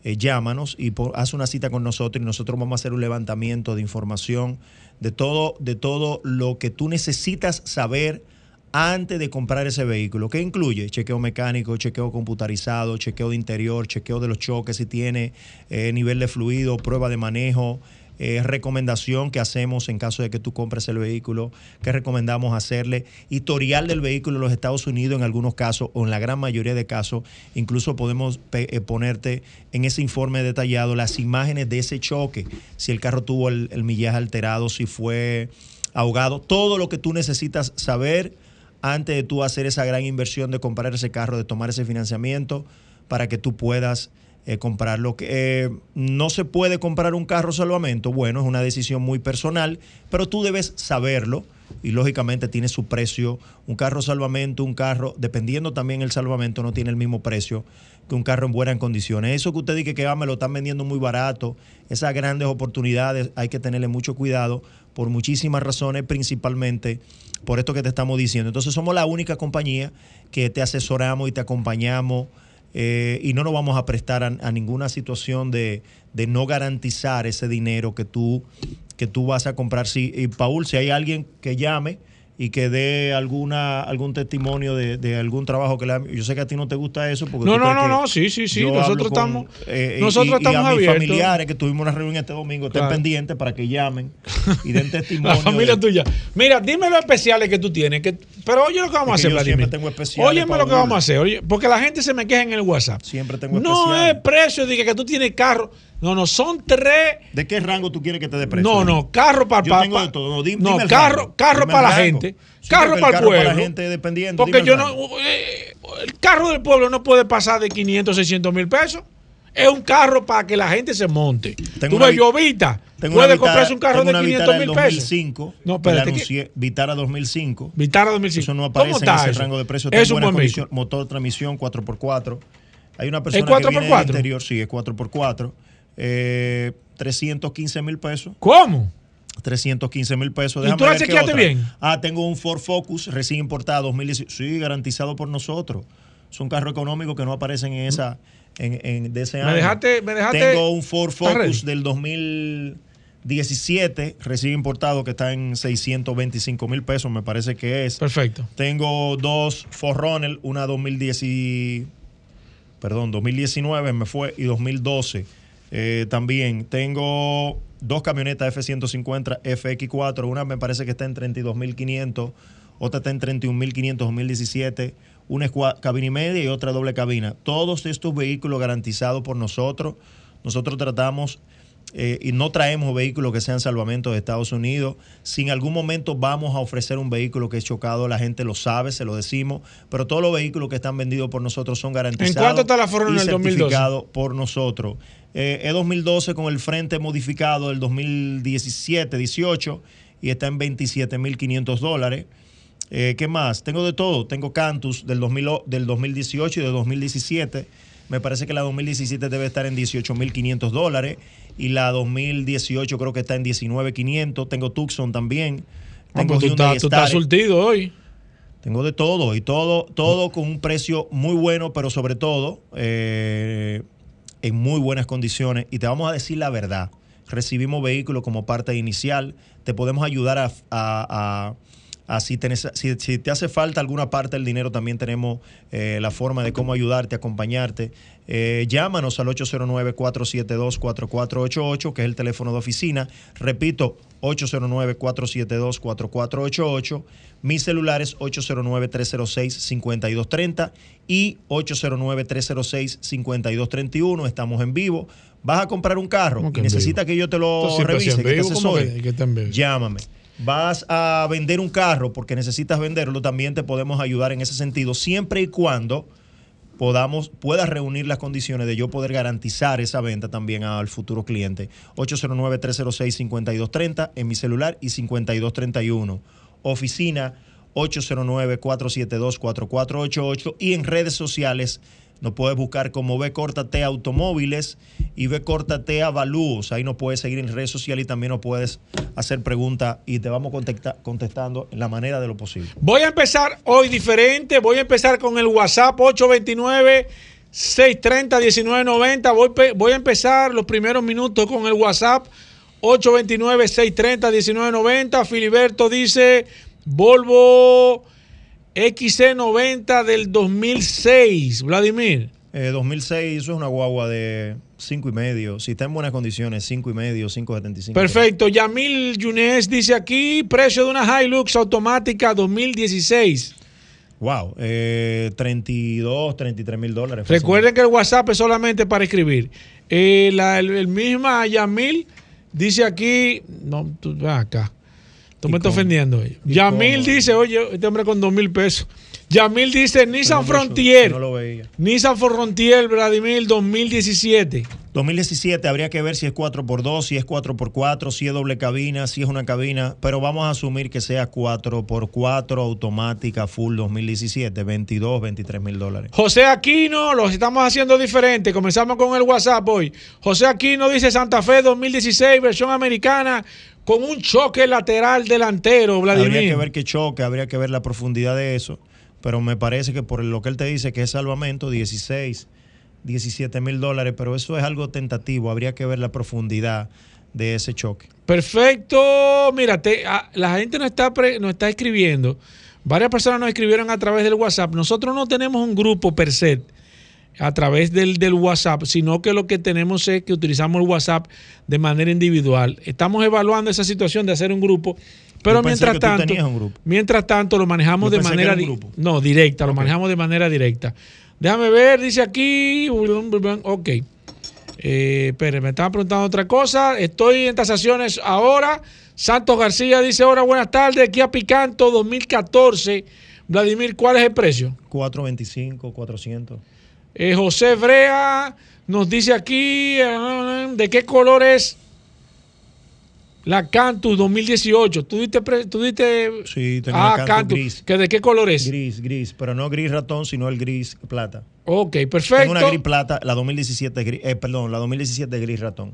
eh, llámanos y haz una cita con nosotros y nosotros vamos a hacer un levantamiento de información de todo, de todo lo que tú necesitas saber antes de comprar ese vehículo. ¿Qué incluye? Chequeo mecánico, chequeo computarizado, chequeo de interior, chequeo de los choques si tiene, eh, nivel de fluido, prueba de manejo, eh, recomendación que hacemos en caso de que tú compres el vehículo, que recomendamos hacerle, historial del vehículo en los Estados Unidos en algunos casos o en la gran mayoría de casos, incluso podemos eh, ponerte en ese informe detallado las imágenes de ese choque, si el carro tuvo el, el millaje alterado, si fue ahogado, todo lo que tú necesitas saber antes de tú hacer esa gran inversión de comprar ese carro, de tomar ese financiamiento para que tú puedas eh, comprarlo. Eh, no se puede comprar un carro salvamento, bueno, es una decisión muy personal, pero tú debes saberlo y lógicamente tiene su precio. Un carro salvamento, un carro, dependiendo también el salvamento, no tiene el mismo precio que un carro en buenas condiciones. Eso que usted dice que ah, me lo están vendiendo muy barato, esas grandes oportunidades hay que tenerle mucho cuidado por muchísimas razones, principalmente por esto que te estamos diciendo. Entonces somos la única compañía que te asesoramos y te acompañamos eh, y no nos vamos a prestar a, ninguna situación de, de no garantizar ese dinero que tú, que tú vas a comprar. Si, y Paul, si hay alguien que llame y que dé alguna algún testimonio de, de algún trabajo que le ha- yo sé que a ti no te gusta eso porque No, no, no, no, sí, sí, sí, nosotros con, estamos- eh, nosotros y, y estamos a mis abiertos. familiares que tuvimos una reunión este domingo estén Claro. pendientes para que llamen y den testimonio La familia de- tuya. Mira, dime los especiales que tú tienes. Que, pero oye lo que vamos Es a hacer, yo siempre Vladimir. tengo Óyeme lo que vamos a hacer. oye, porque la gente se me queja en el WhatsApp. siempre tengo No especiales. es precio de que, que tú tienes carro. No, no, son tres. ¿De qué rango tú quieres que te dé precio? No, no, carro para Yo tengo de todo. No, di- no, dime el carro, rango. carro Dime para la gente. Sí, carro para el carro pueblo. para la gente dependiente. Porque yo el no. eh, el carro del pueblo no puede pasar de 500, 600 mil pesos. Es un carro para que la gente se monte. Tengo Tú una ves, vi- Jovita Tengo una puede comprarse un carro de una 500 Vitara mil pesos. 2005. No, que espérate, que- anuncié, Vitara 2005. Vitara 2005. Eso no aparece ¿Cómo en ese eso? rango de precio. Es un buen. Motor, transmisión 4x4. Hay una persona ¿Es que 4x4? viene del interior, sí, es 4x4. Eh, 315 mil pesos. ¿Cómo? 315 mil pesos. ¿Y Déjame tú la chequeaste bien? Ah, tengo un Ford Focus recién importado 2018. Sí, garantizado por nosotros. Es un carro económico que no aparecen en esa en, en- de ese Me año. dejaste- me dejaste- Tengo un Ford. Focus del 2017 recién importado que está en 625 mil pesos, me parece que es. Perfecto. Tengo dos Forerunner, una 2010 y- perdón, 2019 me fue y 2012 eh, también. Tengo dos camionetas F-150 FX4, una me parece que está en 32.500, otra está en 31.500 2017, una es cabina y media y otra doble cabina. Todos estos vehículos garantizados por nosotros. Nosotros tratamos eh, y no traemos vehículos que sean salvamentos de Estados Unidos. Si en algún momento vamos a ofrecer un vehículo que es chocado, la gente lo sabe, se lo decimos, pero todos los vehículos que están vendidos por nosotros son garantizados. ¿En cuánto está la y del 2012? certificados por nosotros. Eh, es 2012 con el frente modificado del 2017-18 y está en 27.500 dólares. Eh, ¿Qué más? Tengo de todo. Tengo Cantus del, 2000 o- del 2018 y del 2017. Me parece que la 2017 debe estar en 18.500 dólares y la 2018 creo que está en 19.500. Tengo Tucson también. Ah, Tengo pues tú, estás, tú estás Staria. surtido hoy. Tengo de todo y todo, todo con un precio muy bueno, pero sobre todo eh, en muy buenas condiciones. Y te vamos a decir la verdad. Recibimos vehículos como parte inicial. Te podemos ayudar a, a- a si, te, nece- si, si te hace falta alguna parte del dinero, también tenemos eh, la forma de cómo ayudarte, acompañarte. Eh, llámanos al 809-472-4488, que es el teléfono de oficina. Repito, 809-472-4488. Mi celular es 809-306-5230 y 809-306-5231. Estamos en vivo. Vas a comprar un carro ¿Cómo que y necesitas que yo te lo revise, que te en vivo, ¿cómo asesore. que-? Llámame. Vas a vender un carro porque necesitas venderlo, también te podemos ayudar en ese sentido, siempre y cuando podamos, puedas reunir las condiciones de yo poder garantizar esa venta también al futuro cliente. 809-306-5230 en mi celular y 5231. Oficina 809-472-4488 y en redes sociales nos puedes buscar como B Automóviles y B T Avalúos. Ahí nos puedes seguir en redes sociales y también nos puedes hacer preguntas y te vamos contestando en la manera de lo posible. Voy a empezar hoy diferente. Voy a empezar con el WhatsApp 829 630 1990. Voy, voy a empezar los primeros minutos con el WhatsApp 829 630 1990. Filiberto dice Volvo XC90 del 2006. Vladimir. Eh, 2006, eso es una guagua de 5 y medio. Si está en buenas condiciones, 5 y medio, 5.75. Perfecto. Yamil Yunes dice aquí, precio de una Hilux automática 2016. Wow, eh, 32, 33 mil dólares. Recuerden que el WhatsApp es solamente para escribir. Eh, la, el, el misma Yamil dice aquí, no, tú acá. Tú me estás ofendiendo. Yamil dice, oye, este hombre con dos mil pesos. Yamil dice Nissan Frontier. No lo veía. Nissan Frontier, Vladimir, 2017. 2017 habría que ver si es 4x2, si es 4x4, si es doble cabina, si es una cabina, pero vamos a asumir que sea 4x4 automática full 2017, 22, 23 mil dólares. José Aquino, los estamos haciendo diferente. Comenzamos con el WhatsApp hoy. José Aquino dice Santa Fe 2016, versión americana, con un choque lateral delantero, Vladimir. Habría que ver qué choque, habría que ver la profundidad de eso, pero me parece que por lo que él te dice que es salvamento, 16, 17 mil dólares, pero eso es algo tentativo, habría que ver la profundidad de ese choque. Perfecto. Mira, te- a- la gente nos está, pre- nos está escribiendo. Varias personas nos escribieron a través del WhatsApp. Nosotros no tenemos un grupo per se a través del, del WhatsApp, sino que lo que tenemos es que utilizamos el WhatsApp de manera individual. Estamos evaluando esa situación de hacer un grupo, pero Yo mientras tanto, tenías un grupo. mientras tanto lo manejamos Yo de manera di- no directa, lo manejamos de manera directa. Déjame ver, dice aquí, ok. Eh, espere, me estaban preguntando otra cosa. Estoy en tasaciones ahora. Santos García dice: Hola, buenas tardes. Aquí a Picanto 2014. Vladimir, ¿cuál es el precio? 425, 400. Eh, José Brea nos dice aquí: eh, ¿de qué color es la Cantus 2018? ¿Tú diste. tú diste Sí, tengo ah, Cantus Cantus. gris. ¿Que ¿De qué color es? Gris, gris, pero no gris ratón, sino el gris plata. Ok, Tengo perfecto. una gris plata, la 2017 gris, eh, perdón, la 2017 gris ratón.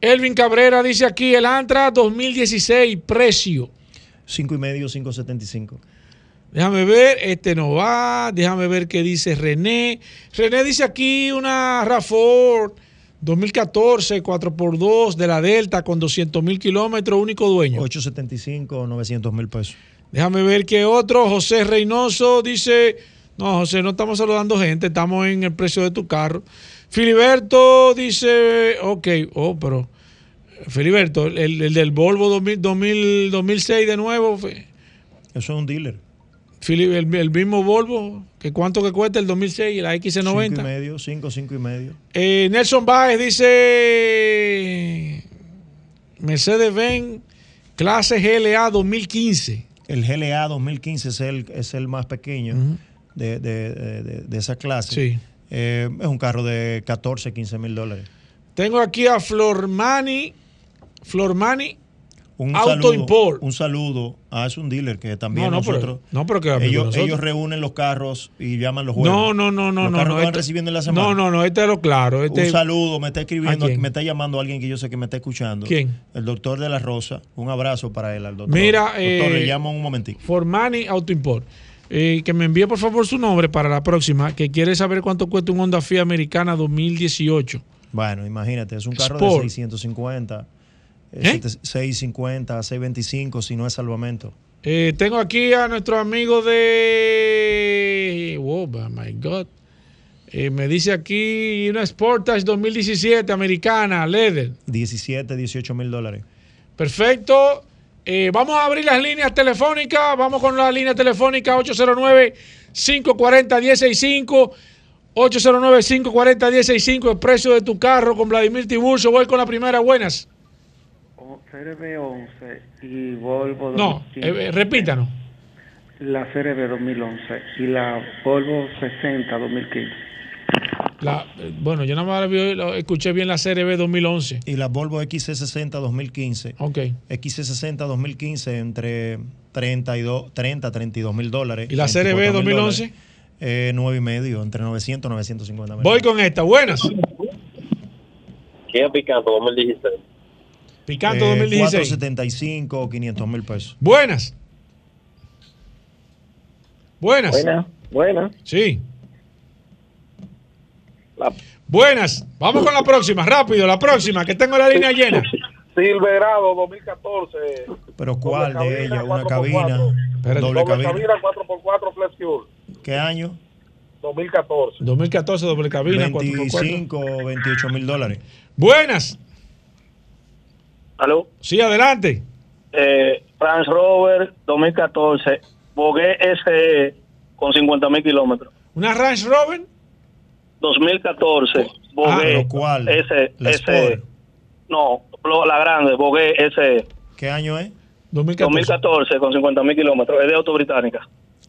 Elvin Cabrera dice aquí: el Antra 2016, precio. 5 y medio, 5.75. Déjame ver, este no va. Déjame ver qué dice René. René dice aquí una RAFOR 2014, 4x2 de la Delta con 200 mil kilómetros, único dueño. 875, 900 mil pesos. Déjame ver qué otro. José Reynoso dice: No, José, no estamos saludando gente, estamos en el precio de tu carro. Filiberto dice: Ok, oh, pero. Filiberto, el, el del Volvo 2000, 2000, 2006 de nuevo. Eso es un dealer. El, el mismo Volvo, que cuánto que cuesta el 2006 y la 5 y XC90. medio, 5, 5 y medio. Eh, Nelson Báez dice Mercedes-Benz clase GLA 2015. El GLA 2015 es el, es el más pequeño de, de- de- de- de esa clase. Sí. Eh, es un carro de 14, 15 mil dólares. Tengo aquí a Flormani, Flormani Un Auto saludo, Import. Un saludo a es un dealer que también No, no, pero- nosotros. no, pero que ellos, nosotros. ellos reúnen los carros y llaman los jueves. No, no, no, no, Los no. no, este- recibiendo en la semana. No, no, no, este es lo claro. Este, Un saludo, me está escribiendo, me está llamando alguien que yo sé que me está escuchando. ¿Quién? El doctor de la Rosa. Un abrazo para él, al doctor. Mira, doctor, eh, le llamo un momentico. Formani Auto Import. Eh, que me envíe por favor su nombre para la próxima, que quiere saber cuánto cuesta un Honda Fiat Americana 2018. Bueno, imagínate, es un carro Sport. de 650, eh, ¿Eh? siete- 650, 625 si no es salvamento. Eh, tengo aquí a nuestro amigo de. Oh my God. Eh, me dice aquí una Sportage 2017 americana, Leather. 17, 18 mil dólares. Perfecto. Eh, vamos a abrir las líneas telefónicas. Vamos con la línea telefónica 809-540-165. 809-540-165. El precio de tu carro con Vladimir Tiburcio. Voy con la primera. Buenas. CRB 11 y Volvo No, 2015. eh, eh, repítanos. La CRB 2011 y la Volvo 60 2015. La- eh, bueno, yo nada más escuché bien la CRB 2011. Y la Volvo XC60 2015. Ok. XC60 2015 entre 32, 30, 32 mil dólares. ¿Y la CRB 24.000 2011? dólares. Eh, 9 y medio, entre 900 y 950 mil. Voy con esta. Buenas. Kia Picanto 2016. Picanto Eh, 2016. 475, 500 mil pesos. Buenas. Buenas. Buenas, buenas. Sí. Buenas. Vamos con la próxima. Rápido, la próxima, que tengo la línea llena. Silverado 2014. Pero ¿cuál Doble de ellas? cabina, Una 4x4. cabina, Espérate. doble Doble cabina. cabina 4x4 Flex Fuel. ¿Qué año? 2014. 2014, doble cabina, 4x4. 25, 28 mil dólares. Buenas. ¿Aló? Sí, adelante. Eh, Range Rover 2014. Bogué SE con 50 mil kilómetros. ¿Una Range Rover? 2014. Ah, Bogué ¿pero cuál? S, La S, Sport. no, lo- la grande, Bogué SE. ¿Qué año es? 2014. 2014 con 50 mil kilómetros. Es de auto británica.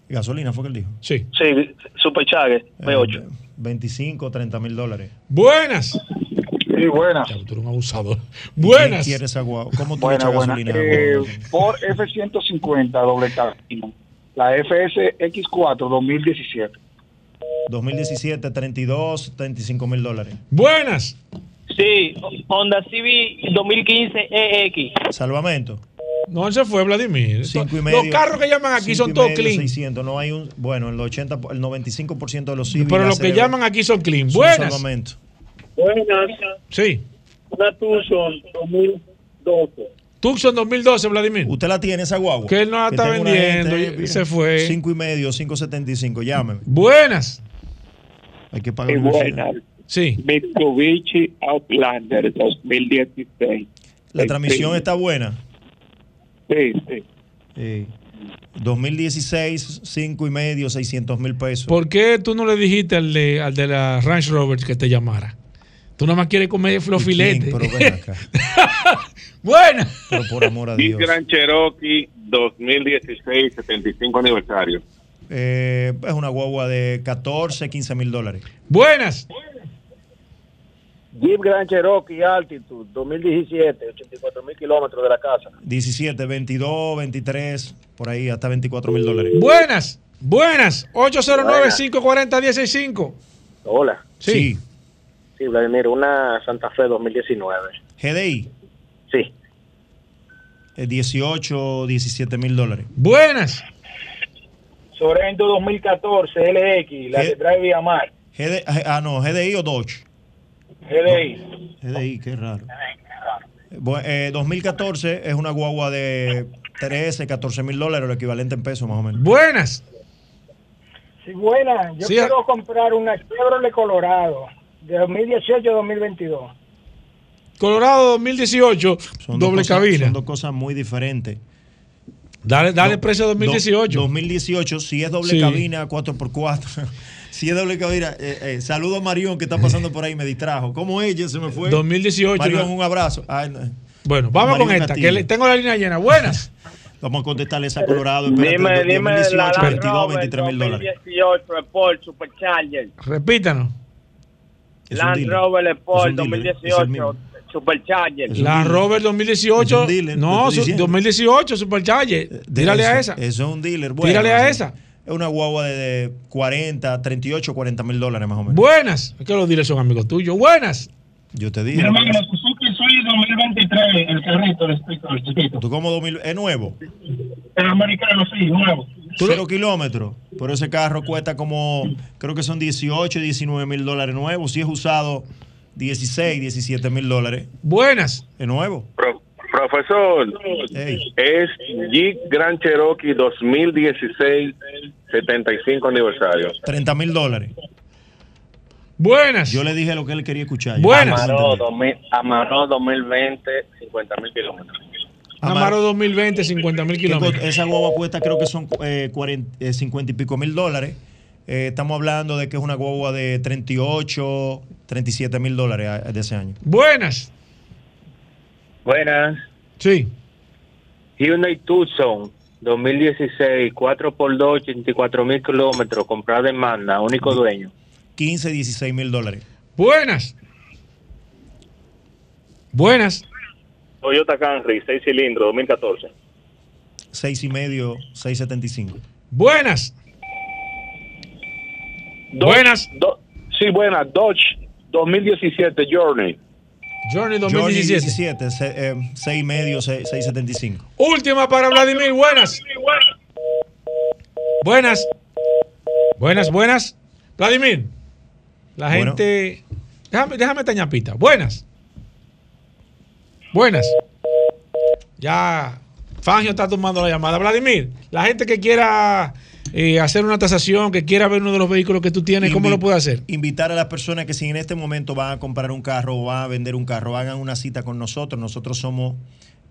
Gasolina fue que él dijo. Sí. Sí, Supercharger V8. Eh, 25, 30 mil dólares. Buenas. Sí, buenas. Ya, tú eres un abusador. Buenas. ¿Quién quieres agua? ¿Cómo tú Buena, echas buena. gasolina Eh, agua? Ford F-150 doble cabina. La FS X4 2017. 2017, 32, 35 mil dólares. Buenas. Sí, Honda Civic 2015 EX. Salvamento. No, él se fue, Vladimir. Cinco y medio. Los carros que llaman aquí son todos clean. 600. No hay un, bueno, el 80, el 95% de los civiles. Pero los que llaman aquí son clean. Buenas. Salvamento. Buenas. Sí. Una Tucson 2012. Tucson 2012, Vladimir. ¿Usted la tiene esa guagua? Que él no la está vendiendo gente, y se fue. Cinco y medio, 5.75, llámeme. Buenas. Hay que pagar buenas. Sí. Mitsubishi Outlander 2016. La transmisión está buena. Sí, sí. Sí. 2016, 5 y medio, 600 mil pesos. ¿Por qué tú no le dijiste al de, al de la Range Rover que te llamara? Tú nada más quieres comer filetes. Pero ven acá. Buena. Pero por amor a Jeep Dios. Grand Cherokee 2016, 75 aniversario. Eh, es una guagua de 14, 15 mil dólares. Buenas. Jeep Grand Cherokee Altitude 2017, 84 mil kilómetros de la casa. 17, 22, 23, por ahí, hasta 24 mil dólares. Buenas. Buenas. 809-540-165. Hola. Sí. Sí, Vladimir, una Santa Fe 2019. GDI. Sí. eh, 18, 17 mil dólares. Buenas. Sorento 2014 LX, la que trae vía mar. GD, ah, no, GDI o Dodge. GDI. GDI, qué raro. Bu- eh, 2014 es una guagua de 13, 14 mil dólares, lo equivalente en pesos más o menos. Buenas. Sí, buena. Yo Sí, quiero comprar una Chevrolet Colorado de 2018-2022. Colorado 2018. Son dos doble cosas- cabina. Son dos cosas muy diferentes. Dale, dale Do- precio 2018. do- 2018, si es doble Sí. cabina, 4x4. si es doble cabina, eh, eh, saludo a Marión que está pasando por ahí, me distrajo. ¿Cómo ella se me fue? 2018, Marión, ¿no? un abrazo. Ay, no. Bueno, vamos con esta, Castillo. que le- tengo la línea llena. Buenas. Vamos a contestarle esa Colorado. espérate, Dime, do- dime 2018, la Land 22, Rover 23 mil dólares. 2018 Sport Supercharger. Repítanos. Land dealer. Rover Sport un dealer, es el 2018 mismo. Supercharger. La Rover 2018. Es un dealer, no, estoy su- diciendo. 2018 Supercharger. Tírale a esa. Eso es un dealer. Bueno, Tírale a esa. Es una guagua de, de 40, 38, 40 mil dólares más o menos. Buenas. Es que los dealers son amigos tuyos. Buenas. Yo te Mi dije. hermano, Suzuki Swift 2023, el carrito, el sticker, el chiquito. ¿Tú como 2000? ¿Es nuevo? El americano, sí, nuevo. Cero kilómetros. Pero ese carro cuesta como, creo que son 18, 19 mil dólares nuevos. Si es usado, 16, 17 mil dólares. Buenas. Es nuevo. Pro- profesor, es Jeep Grand Cherokee 2016, 75 aniversario. 30 mil dólares. Buenas. Yo le dije lo que él quería escuchar. Amaró, 2000 Amaró 2020, 50 mil kilómetros. Amaro 2020, 50 mil ¿Qué co- kilómetros. Esa guagua cuesta creo que son eh, 40, eh, 50 y pico mil dólares. Eh, estamos hablando de que es una guagua de 38, 37 mil dólares ah, de ese año. Buenas. Buenas. Sí. Hyundai Tucson 2016, 4x2, 84 mil kilómetros, comprada en Manda, único dueño. 15, 16 mil dólares. Buenas. Buenas. Toyota Camry, 6 cilindros, 2014. 6 y medio, 675. Buenas. Buenas. sí, buenas. Dodge 2017 Journey. Journey Journey 2017. 17, 6 y medio, 6, 675. Última para Vladimir. Buenas. Buenas. Buenas, buenas. Vladimir. La Bueno. gente. Déjame, déjame esta ñapita. Buenas. Buenas. Ya. Fangio está tomando la llamada. Vladimir, la gente que quiera eh, hacer una tasación, que quiera ver uno de los vehículos que tú tienes, ¿cómo lo puede hacer? Invitar a las personas que si en este momento van a comprar un carro o van a vender un carro, hagan una cita con nosotros. Nosotros somos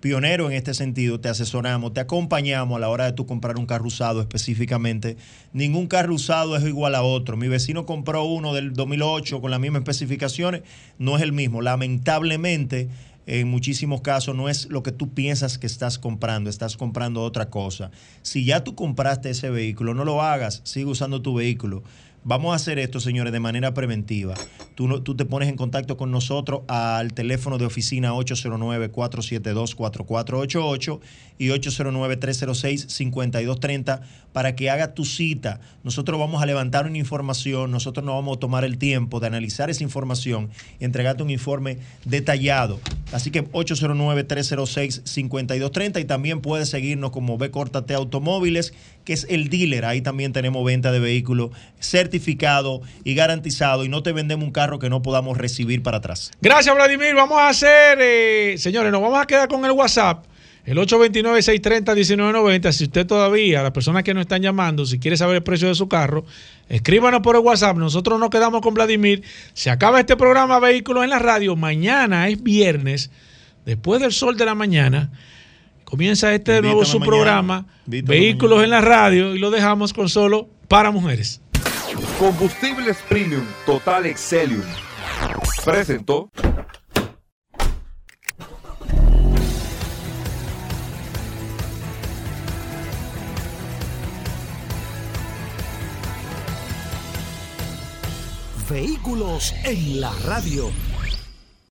pioneros en este sentido, te asesoramos, te acompañamos a la hora de tú comprar un carro usado específicamente. Ningún carro usado es igual a otro. Mi vecino compró uno del 2008 con las mismas especificaciones, no es el mismo. Lamentablemente, en muchísimos casos no es lo que tú piensas que estás comprando, estás comprando otra cosa. Si ya tú compraste ese vehículo, no lo hagas, sigue usando tu vehículo. Vamos a hacer esto, señores, de manera preventiva. Tú, no- tú te pones en contacto con nosotros al teléfono de oficina 809-472-4488 y 809-306-5230 para que haga tu cita. Nosotros vamos a levantar una información, nosotros nos vamos a tomar el tiempo de analizar esa información y entregarte un informe detallado. Así que 809-306-5230 y también puedes seguirnos como B Córtate Automóviles, que es el dealer. Ahí también tenemos venta de vehículos certificado y garantizado y no te vendemos un carro que no podamos recibir para atrás. Gracias, Vladimir. Vamos a hacer, eh, señores, nos vamos a quedar con el WhatsApp. El 829-630-1990. Si usted todavía, las personas que nos están llamando, si quiere saber el precio de su carro, escríbanos por el WhatsApp. Nosotros nos quedamos con Vladimir. Se acaba este programa Vehículos en la Radio. Mañana es viernes, después del sol de la mañana. Comienza este de nuevo su programa, Vehículos en la Radio, y lo dejamos con solo para mujeres. Combustibles Premium Total Excelium. Presentó. Vehículos en la radio.